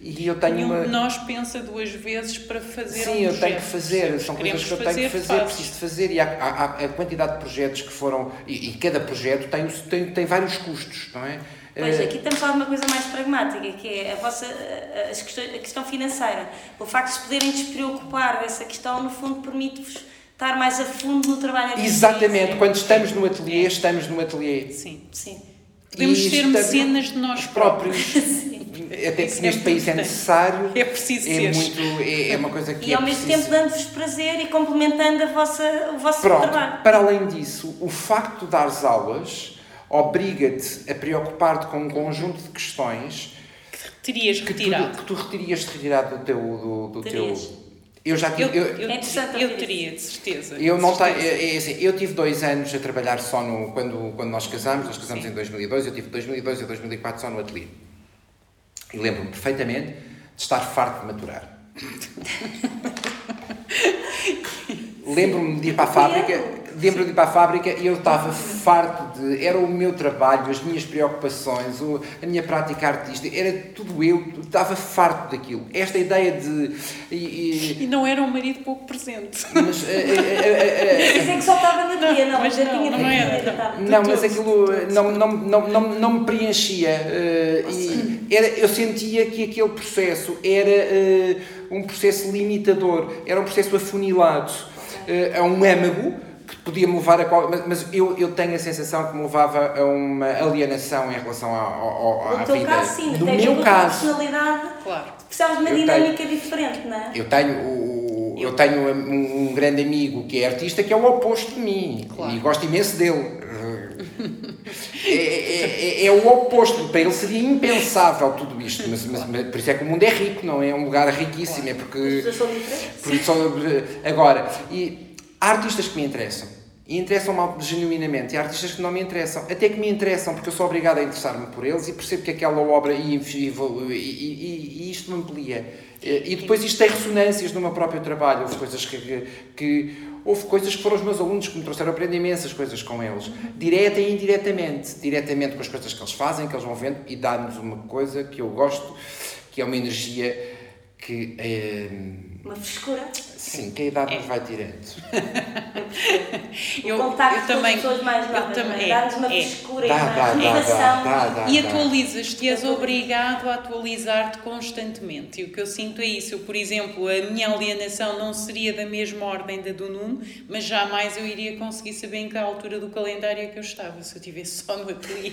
e eu tenho Nenhum uma... de nós pensa duas vezes para fazer Sim, um eu tenho que fazer, são coisas que eu tenho que fazer, preciso de fazer e há, há, há, a quantidade de projetos que foram, e, e, cada projeto tem, tem, tem vários custos, não é? Pois, eh, aqui estamos a falar de uma coisa mais pragmática, que é a, vossa, a, questão, a questão financeira. O facto de se poderem despreocupar dessa questão, no fundo, permite-vos estar mais a fundo no trabalho Exatamente, quando estamos no ateliê, estamos no ateliê. Sim, sim. Podemos ser mecenas de nós próprios. até que neste país é necessário. É preciso é ser. muito é, é, uma coisa que E é ao mesmo preciso. tempo dando-vos prazer e complementando a vossa, o vosso Pronto, trabalho. para além disso, o facto de dares aulas obriga-te a preocupar-te com um conjunto de questões Terias que tu, retirado. que tu retirias retirado do teu. Do, do teu eu já Eu, tive. eu- eu, É interessante eu teria, de certeza. Eu não certeza. é, é assim, eu tive dois anos a trabalhar só no quando quando nós casamos, nós casamos Sim. em 2002, eu tive 2002 e 2004 só no ateliê. E lembro-me perfeitamente de estar farto de maturar. lembro-me de ir para a fábrica, lembro-me de ir para a fábrica e eu estava farto de era o meu trabalho, as minhas preocupações, a minha prática artística, era tudo eu, estava farto daquilo. Esta ideia de e- e- E não era um marido pouco presente. mas, eh, eh, eh, eh, Mas é que só estava na Não, dia, não, mas já não, tinha não tido era, não. Não, mas aquilo não, não, não, não, não me preenchia. e era, eu sentia que aquele processo era um processo limitador, era um processo afunilado a um âmago que podia me levar a qual, mas, mas eu, eu tenho a sensação que me levava a uma alienação em relação ao, ao, à No teu vida. caso, sim, no tens meu caso, personalidade, Claro. precisavas de uma Eu dinâmica diferente, não é? eu tenho, o, eu tenho um, um grande amigo que é artista que é o oposto de mim Claro. e gosto imenso dele. É, é- é- é o oposto, para ele seria impensável tudo isto, mas, mas- mas por isso é que o mundo é rico, não é? É um lugar riquíssimo, é porque. porque só- agora, e há artistas que me interessam. E interessam-me genuinamente. E há artistas que não me interessam. Até que me interessam, porque eu sou obrigado a interessar-me por eles e percebo que aquela obra. E, e, e- e- isto me amplia. E depois isto tem ressonâncias no meu próprio trabalho. Houve coisas que, que- Houve coisas que foram os meus alunos que me trouxeram a aprender imensas coisas com eles. Direta e indiretamente. Diretamente com as coisas que eles fazem, que eles vão vendo, e dá-nos uma coisa que eu gosto, que é uma energia que. eh, Uma frescura. Sim, que a idade nos vai tirando. O Eu- contacto eu com também- as pessoas mais eu novas, também- é? é, Dá-nos uma é. frescura Dá, e uma dá, dá, renovação. dá, dá, E atualizas-te e és obrigado a atualizar-te constantemente. E o que eu sinto é isso. Eu, por exemplo, a minha alienação não seria da mesma ordem da do Nuno, mas jamais eu iria conseguir saber em que altura do calendário é que eu estava, se eu estivesse só no ateliê.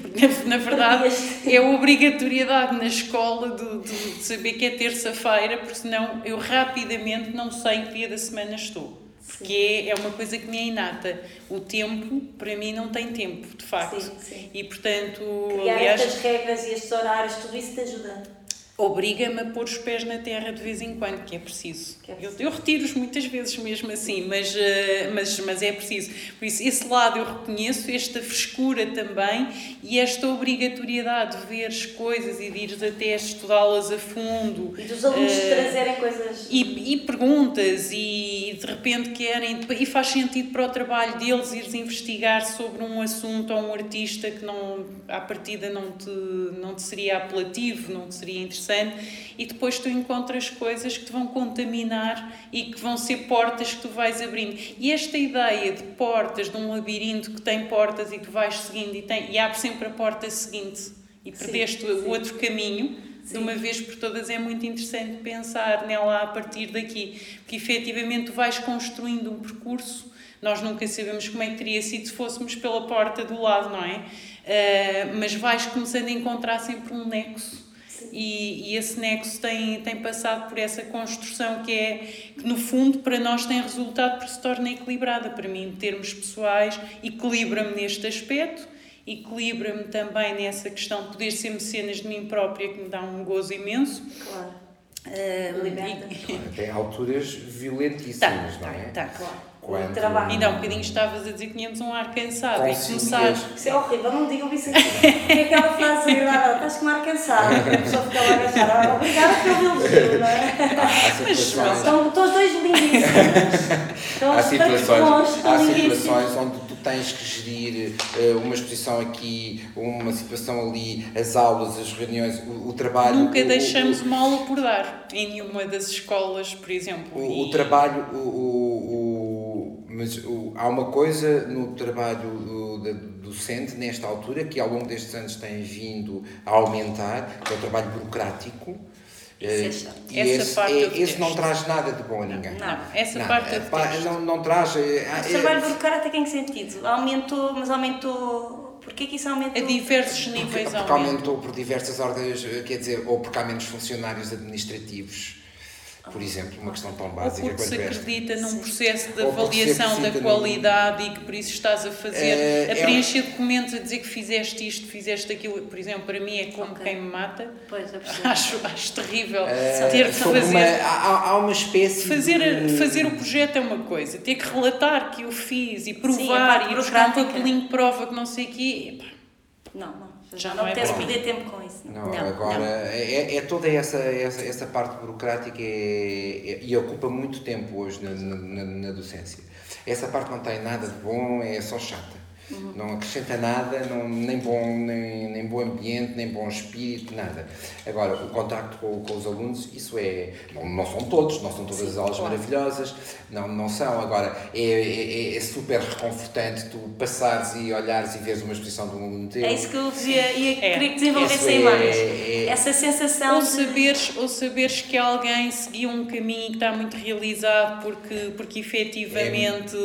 Porque, na, na verdade, é a obrigatoriedade na escola de, de- de saber que é terça-feira, porque senão eu rapidamente não sei em que dia da semana estou. Porque é, é uma coisa que me é inata. O tempo, para mim, não tem tempo, de facto. Sim, sim. E portanto, Criar aliás, estas regras e estes horários, tudo isso te ajuda. Obriga-me a pôr os pés na terra de vez em quando, que é preciso. Que é Eu, preciso. eu retiro-os muitas vezes mesmo assim, mas, eh, mas, mas é preciso. Por isso, esse lado eu reconheço, esta frescura também e esta obrigatoriedade de ver as coisas e de ir até estudá-las a fundo. E dos alunos Eh, trazerem coisas. e, e perguntas e de repente querem e faz sentido para o trabalho deles ires investigar sobre um assunto ou um artista que não à partida não te não te seria apelativo não te seria interessante e depois tu encontras coisas que te vão contaminar e que vão ser portas que tu vais abrindo e esta ideia de portas de um labirinto que tem portas e tu vais seguindo e tem e abre sempre a porta seguinte e perdeste o sim. outro caminho de uma vez por todas é muito interessante pensar nela a partir daqui, porque efetivamente tu vais construindo um percurso, nós nunca sabemos como é que teria sido se fôssemos pela porta do lado, não é? Ah, mas vais começando a encontrar sempre um nexo. E, e esse nexo tem, tem passado por essa construção que é que no fundo para nós tem resultado porque se torna equilibrada para mim em termos pessoais equilibra-me neste aspecto equilibra-me também nessa questão de poder ser mecenas de mim própria, que me dá um gozo imenso. Claro. Liberta. e- Tem alturas violentíssimas, Tá, não é? tá, tá. Claro. Quando- Muito trabalho. Ainda há um bocadinho estavas a dizer que tínhamos um ar cansado e começar. Isso é horrível, não digam isso aqui. É aquela frase agradável, estás com mar cansado, que a pessoa fica lá agachada. Obrigada pelo elogio, não é? Situações, Estão, estão os dois lindíssimos. Estão há situações, bons, há situações onde tu tens que gerir eh, uma exposição aqui, uma situação ali, as aulas, as reuniões, o, o trabalho. Nunca o- o- deixamos uma aula por dar em nenhuma das escolas, por exemplo. O, o E- trabalho, o, o, o- mas o- há uma coisa no trabalho do, da- docente nesta altura que ao longo destes anos tem vindo a aumentar, que é o trabalho burocrático. Isso é Eh, chato. e Essa esse, parte é- esse não traz nada de bom a ninguém. Não, essa Não, parte pá, detesto. não, não traz. eh, Mas eh, o trabalho burocrático em que sentido? Aumentou, mas aumentou porquê que isso aumentou? A diversos níveis Porque aumenta. aumentou por diversas ordens, quer dizer, ou porque há menos funcionários administrativos, por exemplo, uma questão tão Ou básica porque se esta. acredita num processo de Ou avaliação da num- qualidade e que por isso estás a fazer, É, a é preencher documentos, a dizer que fizeste isto, fizeste aquilo. Por exemplo, para mim é como Ok. quem me mata. Pois. Acho, acho terrível Eh, ter de fazer. uma- há, há uma espécie Fazer, de... fazer o projeto é uma coisa, ter que relatar que eu fiz e Sim, provar parte e buscar um papelinho de prova que não sei o quê. Não, não. Já não não é mim. perder tempo com isso. Não, agora É, é toda essa, essa, essa parte burocrática é- é- e ocupa muito tempo hoje na, na, na- na docência. Essa parte não tem nada de bom, é só chata. Não acrescenta nada, não, nem, bom, nem, nem bom ambiente, nem bom espírito, nada. Agora, o contacto com, com os alunos, isso é. Não, não são todos, não são todas as aulas claro. maravilhosas, não, não são. Agora, é, é, é super reconfortante tu passares e olhares e veres uma exposição de um aluno teu. É isso que eu dizia e É. queria que desenvolvesse Isso é- mais. é- Essa sensação Ou de... saberes, ou saberes que alguém seguiu um caminho que está muito realizado porque, porque efetivamente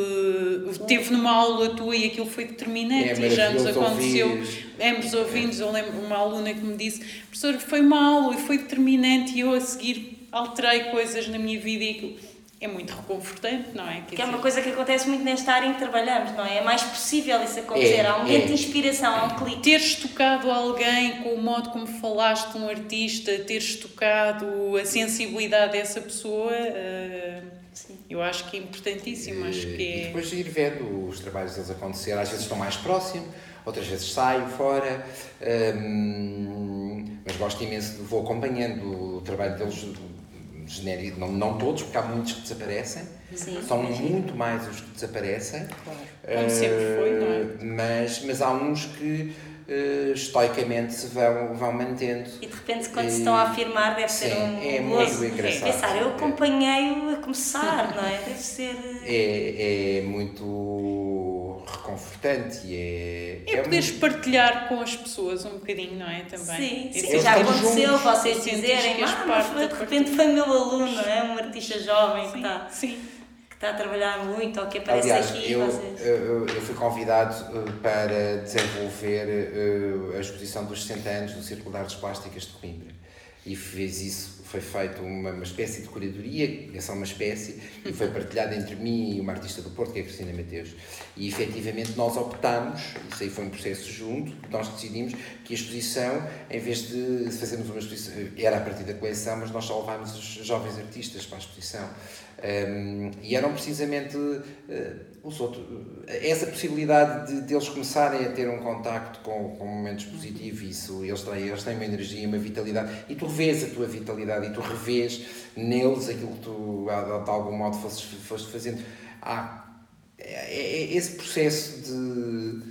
teve numa aula tua e aquilo foi determinante É e já nos aconteceu. ouvires. Ambos ouvintes, eu lembro uma aluna que me disse, professor, foi uma aula e foi determinante e eu a seguir alterei coisas na minha vida e aquilo é muito reconfortante, não é? Quer Que é uma coisa que acontece muito nesta área em que trabalhamos, não é? É mais possível isso acontecer. É, há um momento é. de inspiração, há um clique. Teres tocado alguém com o modo como falaste, um artista, teres tocado a sensibilidade dessa pessoa, eh, Sim. eu acho que é importantíssimo. Acho que E é. depois ir vendo os trabalhos deles acontecer. Às vezes estão mais próximo, outras vezes saio fora. hum, mas gosto imenso, de- vou acompanhando o trabalho deles genérico, não, não todos, porque há muitos que desaparecem. Sim, São imagino. muito mais os que desaparecem. Claro. Como sempre foi, não é? Uh, Mas, mas há uns que uh, estoicamente se vão, vão mantendo. E de repente, quando se E- estão a afirmar, deve ser Sim, um é gozo. muito engraçado. Pensar, eu acompanhei-o a começar, não é? Deve ser. É, é muito reconfortante e é. É poderes muito- partilhar com as pessoas um bocadinho, não é? Também. Sim, sim, Eles já aconteceu juntos. vocês dizerem, que ah, mas de repente foi meu aluno, não é? Um artista jovem que Sim, está, sim. Está a trabalhar muito ou que aparece Aliás, aqui eu, vocês. eu, eu fui convidado uh, para desenvolver uh, a exposição dos 60 anos do Círculo de Artes Plásticas de Coimbra. E fez isso, foi feito uma, uma espécie de curadoria, é só uma espécie, e foi partilhada entre mim e uma artista do Porto, que é a Cristina Mateus. E efetivamente nós optámos, isso aí foi um processo junto, nós decidimos que a exposição, em vez de fazermos uma exposição, era a partir da coleção, mas nós só levámos os jovens artistas para a exposição. Um, e eram precisamente uh, os outros, essa possibilidade de, de eles começarem a ter um contacto com, com momentos positivos, isso, eles têm, eles têm uma energia, uma vitalidade, e tu revês a tua vitalidade e tu revês neles aquilo que tu de, de algum modo foste, foste fazendo. Há é, é esse processo de,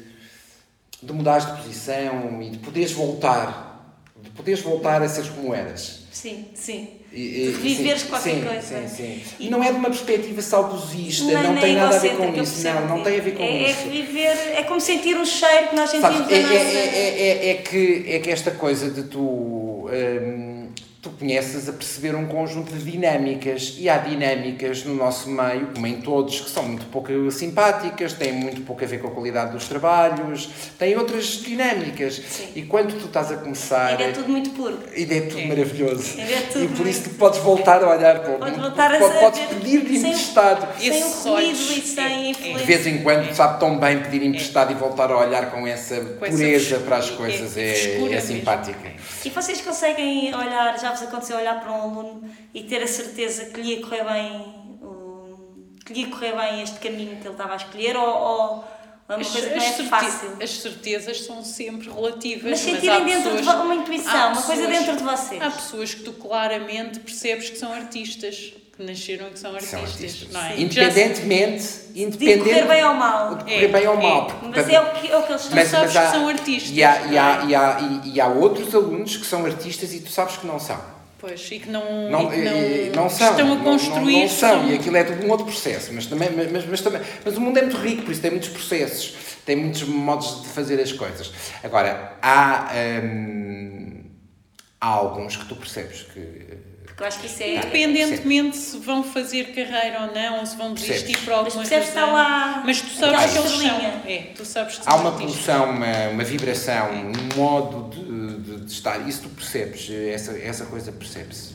de mudares de posição e de poderes voltar, de poderes voltar a seres como eras. Sim, sim. E- e- viveres sim, qualquer sim, coisa. Sim, sim. E- não é de uma perspectiva saudosista, não nem tem nada a ver com isso. Não, não tem a ver com é, isso. É viver, é como sentir um cheiro que nós sentimos Sabes, na é, nossa... é, é, é, é que, é que esta coisa de tu, hum, tu conheces a perceber um conjunto de dinâmicas e há dinâmicas no nosso meio, como em todos, que são muito pouco simpáticas, têm muito pouco a ver com a qualidade dos trabalhos, têm outras dinâmicas. Sim. E quando tu estás a começar... Ainda é tudo muito puro. Ainda é tudo É. maravilhoso. Ainda é tudo e por isso tu podes voltar a olhar para o Podes voltar a podes, saber- pedir-lhe sem- emprestado. Sem o Esses ruído e sem é, é. influência. De vez em quando sabe tão bem pedir emprestado e voltar a olhar com essa Com essa pureza frescura, para as é, coisas é, é, é simpática. E vocês conseguem olhar, já vos aconteceu olhar para um aluno e ter a certeza que lhe ia correr bem, que lhe correr bem este caminho que ele estava a escolher ou, ou é uma As, coisa que não é fácil? as certezas são sempre relativas. Mas sentirem dentro de pessoas- vo- uma intuição, há uma coisa pessoas- dentro de vocês. Há pessoas que tu claramente percebes que são artistas, que nasceram e que são artistas. são artistas. Não é? Independentemente, De independente correr bem ou mal. de correr É, bem ou é. mal. porque, Mas é o que, é o que eles estão Mas- sabes que são artistas, E há, e, há, é? e, há, e, e há outros alunos que são artistas e tu sabes que não são. Pois, e que não, Não, e que não, e- não são. estão a não- não- construir. Não, são, e aquilo é tudo um outro processo. Mas, também, mas, mas, mas também, mas o mundo é muito rico, por isso tem muitos processos, tem muitos modos de fazer as coisas. Agora, há, hum, há alguns que tu percebes que, Porque eu acho que isso é. Independentemente se vão fazer carreira ou não, ou se vão desistir Percebes. por alguma Mas razão. está lá Mas tu sabes aquela que eles são. É, tu sabes que Há uma pulsão, uma, uma vibração, um modo de, de- de estar. Isso tu percebes, essa, essa coisa percebe-se.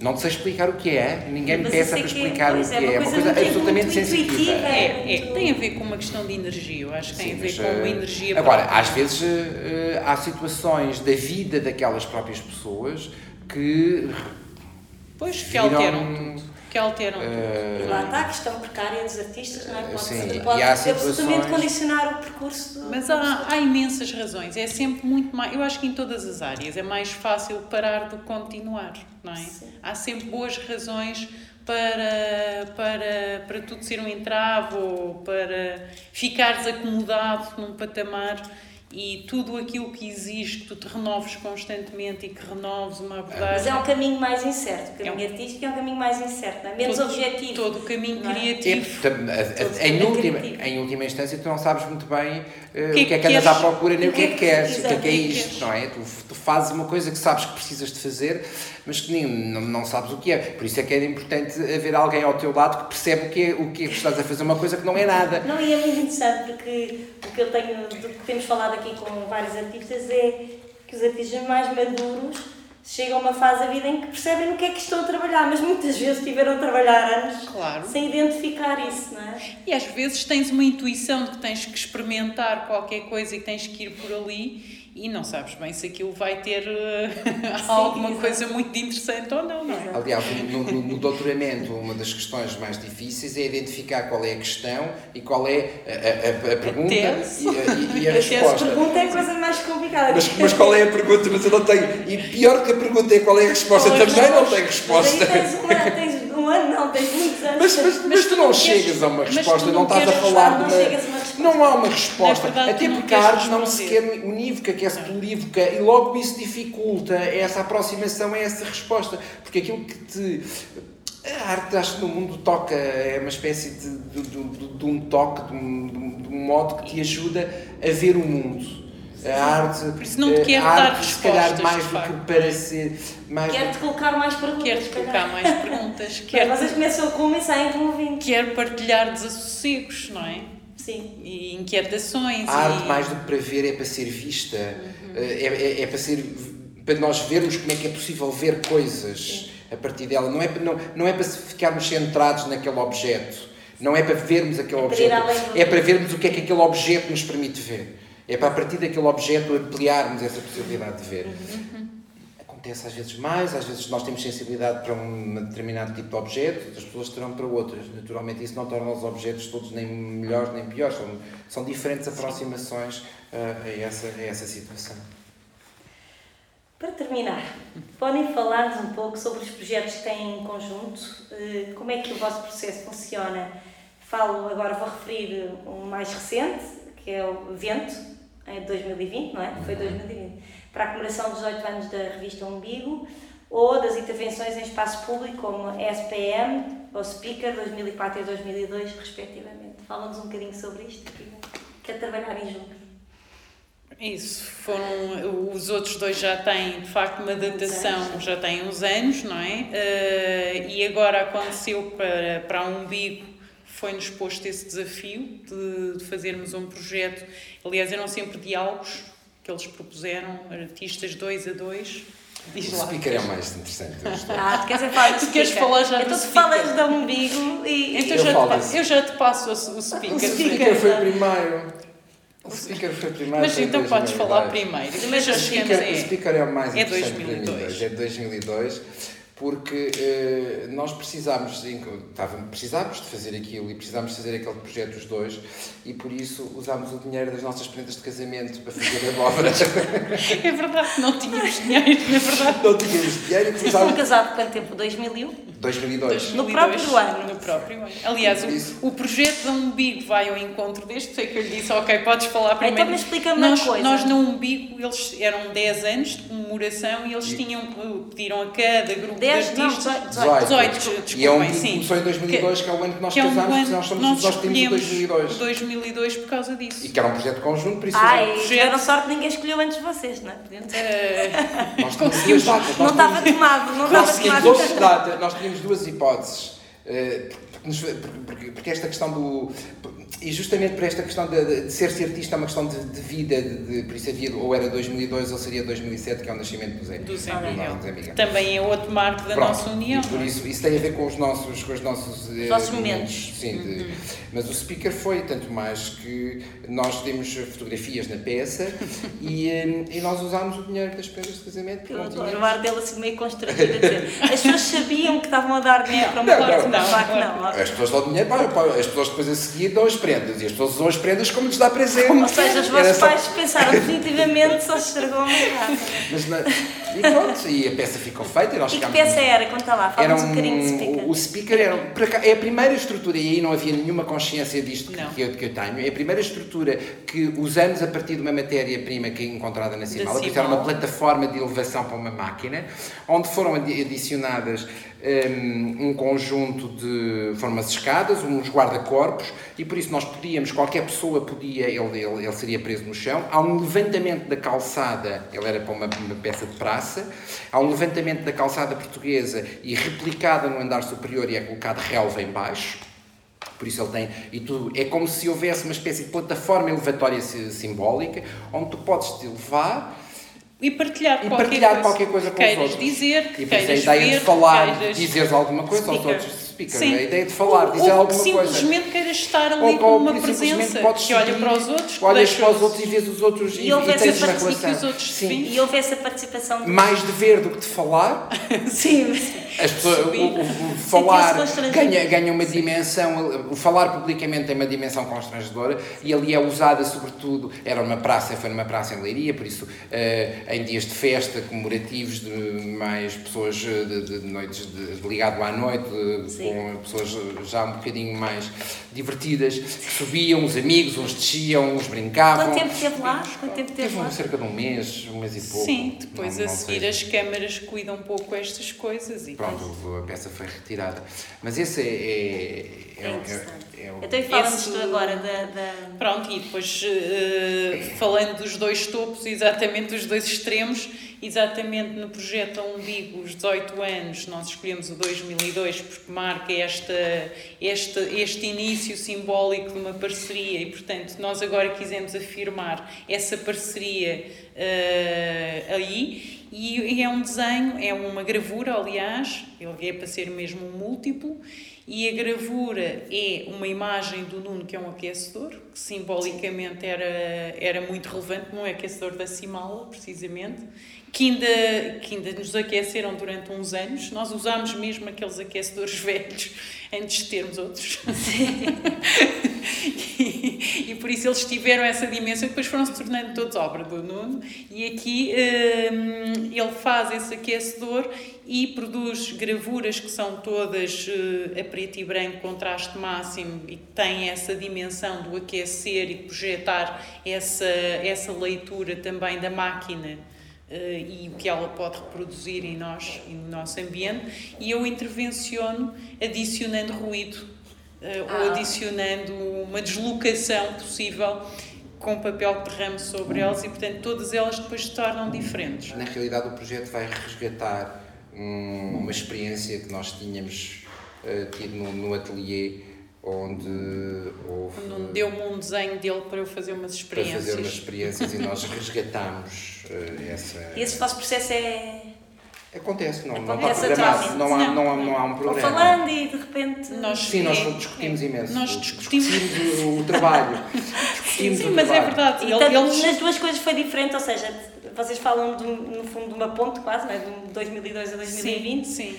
Não te sei explicar o que é, ninguém me Mas peça eu para é- explicar o que é é. uma É uma coisa absolutamente muito sensitiva. intuitiva. É, é, tem a ver com uma questão de energia, eu acho que tem a ver Sim, com mas, uma eh, energia Agora, própria. às vezes eh, há situações da vida daquelas próprias pessoas que. Pois, que viram, alteram tudo. Que alteram tudo. eh, E lá está a questão precária dos artistas, não é? Pode, Sim, ser- e pode absolutamente condicionar o percurso do. Mas há, há imensas razões. É sempre muito mais. Eu acho que em todas as áreas é mais fácil parar do que continuar, não é? Sim. Há sempre boas razões para, para, para tudo ser um entrave ou para ficares acomodado num patamar e tudo aquilo que exige que tu te renoves constantemente e que renoves uma Mas abordagem. é um caminho mais incerto. O caminho É um- artístico é um caminho mais incerto, não é? Menos todo, objetivo. Todo o caminho não é? É, criativo. Todos em, última, em última instância, tu não sabes muito bem o que é que é que que andas à procura, nem o que é que queres, o que é que é o é isto, não é? Tu, tu fazes uma coisa que sabes que precisas de fazer, mas que nem, não, não sabes o que é. Por isso é que é importante haver alguém ao teu lado que percebe o que é, o que é que estás a fazer, uma coisa que não é nada. Não, e é muito interessante porque o que eu tenho, do que temos falado aqui com vários artistas é que os artistas mais maduros chegam a uma fase da vida em que percebem no que é que estão a trabalhar, mas muitas vezes tiveram a trabalhar anos Claro. sem identificar isso, não é? E às vezes tens uma intuição de que tens que experimentar qualquer coisa e tens que ir por ali e não sabes bem se aquilo vai ter eh, alguma exato. coisa muito interessante ou não, não é? Aliás, no, no- no doutoramento, uma das questões mais difíceis é identificar qual é a questão e qual é a, a- a pergunta tese. e, a- e a A tese resposta. Pergunta é a coisa mais complicada. Mas, mas qual é a pergunta? Mas eu não tenho. E pior que a pergunta é qual é a resposta, Pois, também não tenho resposta. Tens um ano, tens um ano, não, tens muitos anos. Mas, mas, mas tu não chegas a uma resposta, não não estás a falar não de uma. A resposta. Não há uma resposta. Na verdade, Até porque a arte não se responder. quer unívoca, quer-se polívoca, e logo isso dificulta essa aproximação a essa resposta. Porque aquilo que te. A arte, acho que no mundo toca, é uma espécie de, de, de- de um toque, de um, de um- modo que te ajuda a ver o mundo. A arte, Por isso não te quer a dar arte, se calhar, respostas, mais do que para ser. Mais Quero-te colocar mais perguntas. Quero-te se colocar mais perguntas, Mas quero, vocês começam com uma e saem com um ouvinte. quero partilhar desassossegos, não é? Sim. E inquietações. A arte, e... mais do que para ver, é para ser vista, Uhum. é, é, é para ser para nós vermos como é que é possível ver coisas a partir dela. Não é, para- não, não é para ficarmos centrados naquele objeto, não é para vermos aquele É objeto, é para vermos o que é que aquele objeto nos permite ver. É para a partir daquele objeto ampliarmos essa possibilidade de ver. Uhum. Acontece às vezes mais, às vezes nós temos sensibilidade para um determinado tipo de objeto, outras pessoas terão para outras. Naturalmente, isso não torna os objetos todos nem melhores nem piores, são, são diferentes aproximações ah, a, essa, a essa situação. Para terminar, podem falar-nos um pouco sobre os projetos que têm em conjunto, eh, como é que o vosso processo funciona. Falo agora, vou referir um mais recente, que é o Vento, em 2020, não é? Foi 2020. Para a comemoração dos 18 anos da revista Umbigo, ou das intervenções em espaço público como SPM ou Speaker 2004 e 2002, respectivamente. Fala-nos um bocadinho sobre isto, que é trabalharem juntos. Isso, foram, os outros dois já têm de facto uma datação, já têm uns anos, não é? Eh, e agora aconteceu para, para a Umbigo, foi-nos posto esse desafio de, de fazermos um projeto, aliás eram sempre diálogos que eles propuseram, artistas dois a dois. Diz O lá. speaker é o mais interessante. Ah, tu queres falar Tu queres speaker? falar já do Então tu falas do umbigo e... Então Eu já te, eu já te passo o, o speaker. O speaker. foi primeiro. O speaker foi primeiro. Mas então podes 2002. falar primeiro. Mas já O chegamos speaker, a... o speaker é o mais É interessante 2002. para mim hoje, é de 2002, porque eh, nós estávamos, precisámos de fazer aquilo e precisámos de fazer aquele projeto os dois e por isso usámos o dinheiro das nossas prendas de casamento para fazer a obra. É verdade, não tínhamos dinheiro, na verdade. Não tínhamos dinheiro e Vocês foram casados quanto tempo? 2001? 2002. No próprio ano. No próprio ano. Aliás, o, o projeto da Umbigo vai ao encontro deste, sei que eu lhe disse, ok, podes falar primeiro. Então, mas explica-me uma nós, coisa. Nós no Umbigo, eles eram 10 anos de comemoração e eles E- tinham, pediram a cada grupo 10 10, não, artistas. 18. 18. 18, desculpem, E é um que sim. começou em 2002, que, é o ano que nós que é um casámos, porque ano- nós, somos, nós nós temos o escolhemos 2002. o 2002 por causa disso. E que era um projeto conjunto, por isso Ai, projeto- tiveram sorte, ninguém escolheu antes de vocês, não é? Eh, nós datas. Não nós estava tomado, não Nós estava tínhamos tomado. nós tínhamos duas hipóteses. eh, porque, porque- esta questão do. E justamente por esta questão de, de- ser-se artista é uma questão de, de vida, de, de- por isso havia, ou era 2002 ou seria 2007, que é o nascimento do Zé. Do Zé do Miguel. nosso Zé Miguel. Também é outro marco da Pronto, nossa união. E por é? isso, isso tem a ver com os nossos, com os nossos, eh, nossos momentos. Sim, de- mas o speaker foi tanto mais que nós temos fotografias na peça e, eh, e nós usámos o dinheiro das prendas de casamento porque Eu não tínhamos. o ar dele assim meio constrangido a dizer. As pessoas sabiam que estavam a dar dinheiro para uma Não, coisa, não, não, claro não. As pessoas dão dinheiro, para, para- as pessoas depois a seguir dão as prendas e as pessoas usam as prendas como lhes dá presente. Ou seja, os vossos só- pais pensaram definitivamente só se estragou uma. Mas, na- e pronto, e a peça ficou feita e nós E que peça era? Conta lá, Era fala-nos um bocadinho de speaker. o, speaker era, é a primeira estrutura, e aí não havia nenhuma consciência disto que, que eu, que eu tenho, é a primeira estrutura que usamos a partir de uma matéria-prima que é encontrada na porque era uma plataforma de elevação para uma máquina, onde foram adi- adicionadas hum, um, conjunto de foram umas escadas, uns guarda-corpos, e por isso nós podíamos, qualquer pessoa podia, ele, ele, ele seria preso no chão, há um levantamento da calçada, ele era para uma, uma peça de praça, há um levantamento da calçada portuguesa e replicada no andar superior e é colocado relva em baixo. Por isso ele tem, e tu, é como se houvesse uma espécie de plataforma elevatória si- simbólica, onde tu podes te levar E partilhar, e qualquer, partilhar coisa. qualquer coisa com os outros. dizer, E que a queiras ideia ver, de falar, que queiras... dizeres alguma coisa aos outros, speaker, Sim. a ideia de falar, Ou- dizer ou alguma coisa. simplesmente queiras estar ali Ou- com ou uma simplesmente presença podes que olha para os outros, que olhas para os outros e vês os outros e, E e essa tens uma participação que os relação. outros Sim. E houve essa participação de... Mais de ver do que de falar, Sim, mas- As pessoas, o, o- o falar ganha, ganha uma dimensão, o falar publicamente tem uma dimensão constrangedora e ali é usada sobretudo, era uma praça, foi numa praça em Leiria, por isso eh, em dias de festa comemorativos de mais pessoas eh, de, de noites de, ligado à noite, de-. Com pessoas já um bocadinho mais divertidas, que subiam, os amigos, uns desciam, uns brincavam. Quanto tempo esteve lá? Quanto tempo esteve Teve lá? cerca de um mês, um mês e pouco. Sim, depois Não- a não seguir sei. as câmaras cuidam um pouco estas coisas e Pronto, a peça foi retirada. Mas esse é. é, É interessante. é- é o- Então, e fala-nos Esse- tu agora da... da... Pronto, e depois eh, falando dos dois topos, exatamente dos dois extremos, exatamente no projeto a umbigo, os 18 anos, nós escolhemos o 2002 porque marca esta, este, este início simbólico de uma parceria e, portanto, nós agora quisemos afirmar essa parceria eh, aí. E, é um desenho, é uma gravura, aliás, ele é para ser mesmo um múltiplo, e a gravura é uma imagem do Nuno, que é um aquecedor, que simbolicamente era, era muito relevante, não é aquecedor da Cimala, precisamente, que ainda, que ainda nos aqueceram durante uns anos. Nós usámos mesmo aqueles aquecedores velhos antes de termos outros. e, e por isso eles tiveram essa dimensão e depois foram se tornando todos obra do Nuno. E aqui hum, ele faz esse aquecedor e produz gravuras que são todas eh, a preto e branco, contraste máximo e que têm essa dimensão do aquecer e projetar essa, essa leitura também da máquina e o que ela pode reproduzir em nós e no nosso ambiente. E eu intervenciono adicionando ruído eh, ou Ah. adicionando uma deslocação possível com o papel que derramo sobre elas e, portanto, todas elas depois se tornam diferentes. Na realidade, o projeto vai resgatar um- uma experiência que nós tínhamos eh, tido no, no ateliê, onde houve. Não Deu-me um desenho dele para eu fazer umas para experiências. fazer umas experiências e nós resgatámos eh, essa. E esse vosso processo é... Acontece, não, não Acontece está programado, não há, Não. não, há, não há um programa. falando e de repente... Nós, Sim, nós é- discutimos é- imenso. Nós discutimos. Discutimos o, o trabalho. Sim, Discutimos sim, o mas é trabalho. verdade. E Ele- eles- nas duas coisas foi diferente, ou seja, vocês falam de, no fundo de uma ponte quase, não é? de 2002 a 2020. Sim, sim.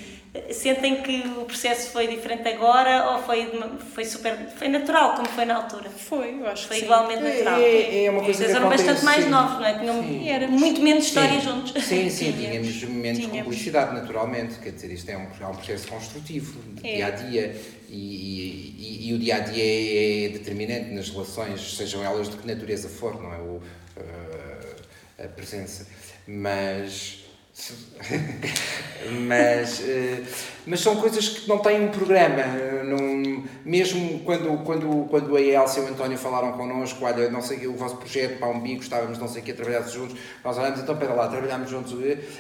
Sentem que o processo foi diferente agora ou foi, foi super foi natural como foi na altura? Foi, eu acho Foi que sim. igualmente É- natural. é- é uma coisa Vocês eram acontece, bastante mais sim. novos, não é? Tinham Sim. Éramos. muito menos histórias Sim. juntos. Sim, sim, Tínhamos. de Tínhamos. publicidade, naturalmente. Quer dizer, isto é um, é um processo construtivo, de É. dia a dia. E, e- e- o dia a dia é, é determinante nas relações, sejam elas de que natureza for, não é? O, eh, a presença. Mas mas, uh, mas são coisas que não têm um programa. Não, mesmo quando, quando, quando a Elsa e o António falaram connosco, olha, não sei o vosso projeto para um bico, gostávamos não sei o que, a trabalhar juntos, nós olhamos, então para lá, trabalhámos juntos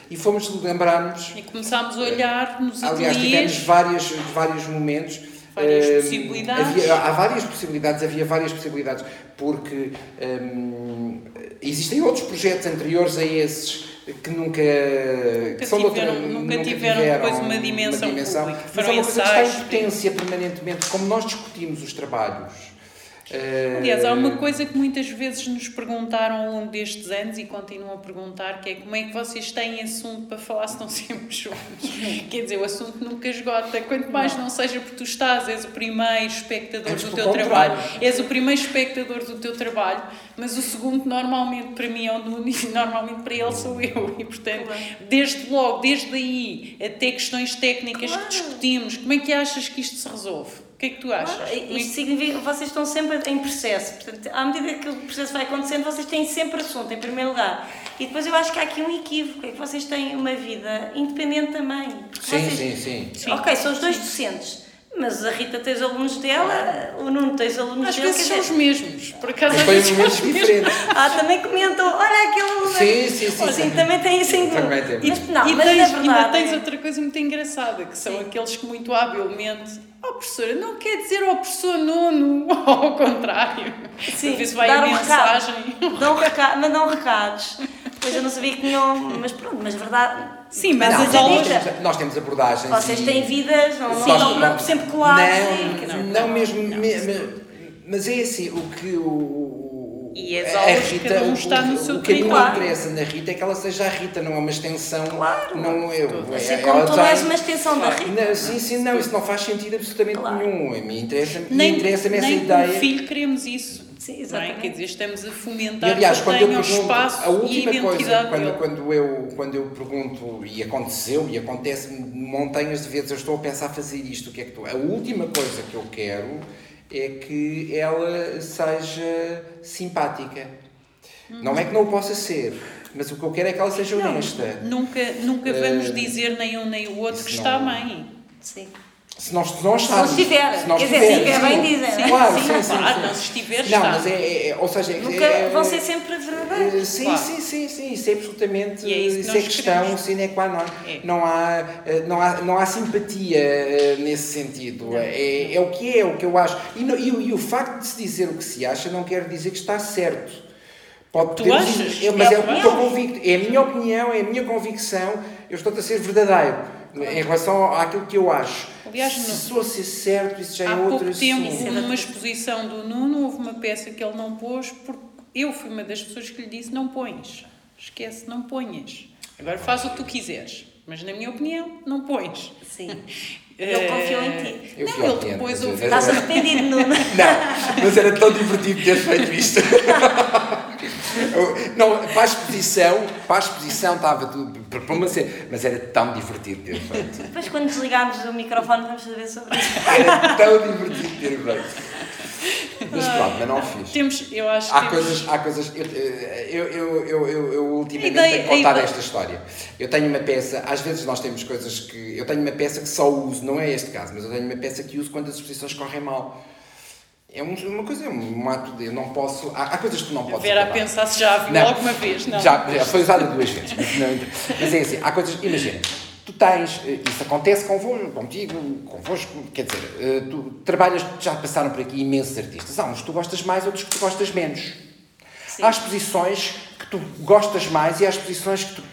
e fomos lembrar-nos. E começámos a olhar nos Aliás, tivemos vários, vários momentos. Várias possibilidades. Havia, há várias possibilidades, havia várias possibilidades, porque um, existem outros projetos anteriores a esses que nunca, nunca que tiveram, outra, nunca, nunca tiveram, tiveram depois uma dimensão, uma dimensão pública. Mas é uma coisa que está em potência permanentemente, como nós discutimos os trabalhos Aliás, há uma coisa que muitas vezes nos perguntaram ao longo destes anos e continuam a perguntar, que é como é que vocês têm assunto para falar se estão sempre juntos? Quer dizer, o assunto nunca esgota. Quanto mais não, não seja porque tu estás, és o primeiro espectador do teu trabalho, és o primeiro espectador do teu trabalho, mas o segundo normalmente para mim é o Nuno e normalmente para ele sou eu. E portanto, desde logo, desde aí até questões técnicas claro. que discutimos, como é que achas que isto se resolve? Que é que tu achas? Claro, isto significa que vocês estão sempre em processo. Portanto, à medida que o processo vai acontecendo, vocês têm sempre assunto, em primeiro lugar. E depois eu acho que há aqui um equívoco, é que vocês têm uma vida independente também. Sim, vocês, sim, sim, sim. Ok, são os dois docentes. Mas a Rita tem os alunos dela, o Nuno tem os alunos Às dele. Às vezes são os mesmos, por acaso são os diferentes. Ah, também comentam, olha aquele aluno. Sim, sim, sim. sim, também tem isso em comum. Também tem. Mas, não, e mas tens, verdade, ainda tens outra coisa muito engraçada, que são sim. aqueles que muito habilmente Oh, professora, não quer dizer ao oh, professor Nuno, ou ao contrário. Sim, se vai a mensagem. Recado, dão recado, mandam recados. Pois eu não sabia que tinham. Mas pronto, mas verdade. Sim, mas não, as aulas. Nós temos, abordagens. Vocês e... têm vidas, não, não estão sempre colados. Não, não, não, mesmo. Não, me, mas é assim, o que o e as a Rita, cada um está no seu O que a mim não interessa na Rita é que ela seja a Rita, não é uma extensão. Claro. Não é, é, assim como tu és uma extensão da Rita. Não, sim, sim, não, isso não faz sentido absolutamente claro. nenhum. A mim interessa-me nem, interessa essa nem ideia. Nem filho queremos isso. Sim, é? exatamente. É? Quer dizer, estamos a fomentar e, aliás, que quando eu pergunto, espaço a última e coisa, quando, quando, eu, quando eu pergunto, e aconteceu, e acontece montanhas de vezes, eu estou a pensar fazer isto, o que é que tu... A última coisa que eu quero é que ela seja simpática não é que não o possa ser, mas o que eu quero é que ela seja não, honesta. Nunca, nunca vamos uh, dizer nem um nem o outro que está bem. Sim. Se nós, se nós se não estiver, se não quer estiver, dizer, se estiver bem dizem. Sim, claro, sim, sim, sim, claro, sim. não se estiver, Não, mas é, é, é ou seja... Nunca é, vão ser sempre verdadeiros. Sim, claro. sim, sim, sim, isso é absolutamente, e é isso, isso é questão sine qua non. É. Não, há, eh, não, há, não há simpatia eh, nesse sentido. É, é o que é, é o que eu acho. E, no, e, e o facto de se dizer o que se acha não quer dizer que está certo. Pode tu achas? Eu, mas é, eu estou convicto, é a minha opinião, é a minha convicção, eu estou a ser verdadeiro em relação àquilo que eu acho. Aliás, se a ser certo, isso já há é outra pouco tempo, numa exposição do Nuno, houve uma peça que ele não pôs, porque eu fui uma das pessoas que lhe disse: não pões, esquece, não ponhas. Agora faz o que tu quiseres, mas na minha opinião, não pões. Sim. Ele confiou em ti. Eu não, ele depois ouviu. Estás arrependido, Nuno? Não, mas era tão divertido ter feito isto. Não, para a exposição, para a exposição estava tudo para uma cena, mas era tão divertido ter feito. Depois quando desligarmos o microfone vamos saber sobre isso. Era tão divertido ter feito. Mas pronto, mas não fiz. Temos, eu acho há temos... coisas, há coisas. Eu, eu, eu, eu, eu, eu ultimamente ideia, tenho contado esta história. Eu tenho uma peça, às vezes nós temos coisas que. Eu tenho uma peça que só uso, não é este caso, mas eu tenho uma peça que uso quando as exposições correm mal. É uma coisa, é um ato de. Eu não posso. Há, há coisas que tu não podes. Ver a pensar se já a viu alguma vez, não? Já, já foi usada duas vezes. Mas, não, mas é assim, há coisas. Imagina, tu tens. Eh, isso acontece convosco, contigo, convosco. Quer dizer, eh, tu trabalhas, já passaram por aqui imensos artistas. Há uns que tu gostas mais, outros que tu gostas menos. Sim. Há exposições que tu gostas mais e há exposições que tu.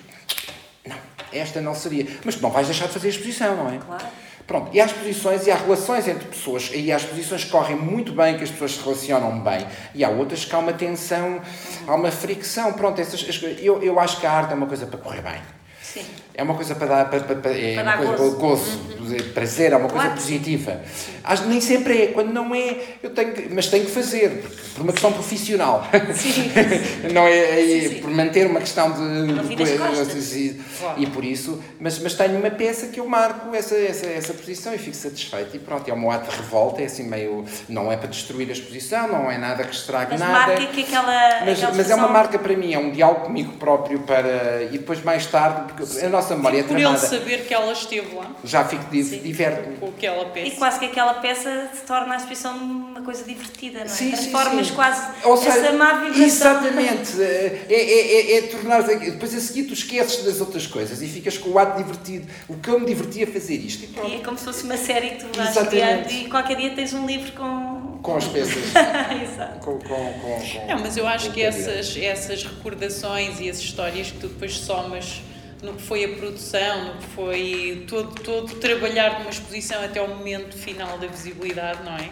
Não, esta não seria. Mas tu não vais deixar de fazer a exposição, não é? Claro. Pronto, e há exposições e há relações entre pessoas, e há exposições que correm muito bem, que as pessoas se relacionam bem, e há outras que há uma tensão, há uma fricção. Pronto, essas, eu, eu acho que a arte é uma coisa para correr bem. Sim. É uma coisa para dar, para, para, para, é Para uma dar coisa, gozo. gozo, prazer, é uma coisa Claro positiva. Acho nem sempre é, quando não é, eu tenho que, mas tenho que fazer, por uma questão profissional. Sim. não é, é Sim, sim. por manter uma questão de, Não de e, Claro. e por isso, mas, mas tenho uma peça que eu marco essa, essa, essa posição e fico satisfeito e pronto, é um ato de revolta, é assim meio, não é para destruir a exposição, não é nada que estrague Mas nada. marca que aquela. Mas, aquela mas é uma marca para mim, é um diálogo comigo próprio para. E depois mais tarde, porque a nossa memória é Por ele tramada. saber que ela esteve lá, Já fico di- Sim. diverte-me. com aquela peça. E quase que aquela peça se torna a exposição uma coisa divertida, não é? Sim, sim, Transformas sim. quase Ou seja, essa má vibração. Exatamente. É, é, é, é tornar Depois a seguir tu esqueces das outras coisas e ficas com o ato divertido. O que eu me divertia a fazer isto. E pronto. E é como se fosse uma série que tu vais Exatamente. criando e qualquer dia tens um livro com. Com as peças. Exato. com, com, com, com, Não, mas eu acho que essas, essas recordações e as histórias que tu depois somas no que foi a produção, no que foi todo, todo o trabalhar de uma exposição até ao momento final da visibilidade, não é?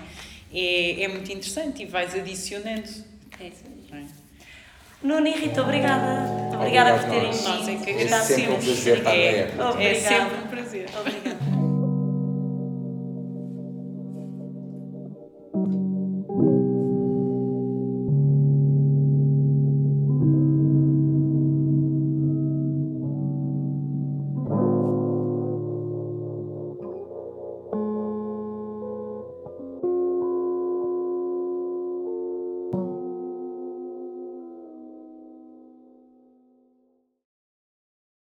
É, é muito interessante e vais adicionando. É isso mesmo. É? Nuno e Rita, obrigada. Obrigada por terem nós. vindo. Nós é que É sempre um agradecemos. prazer estar na É, época. é Obrigada. sempre um prazer. Obrigada.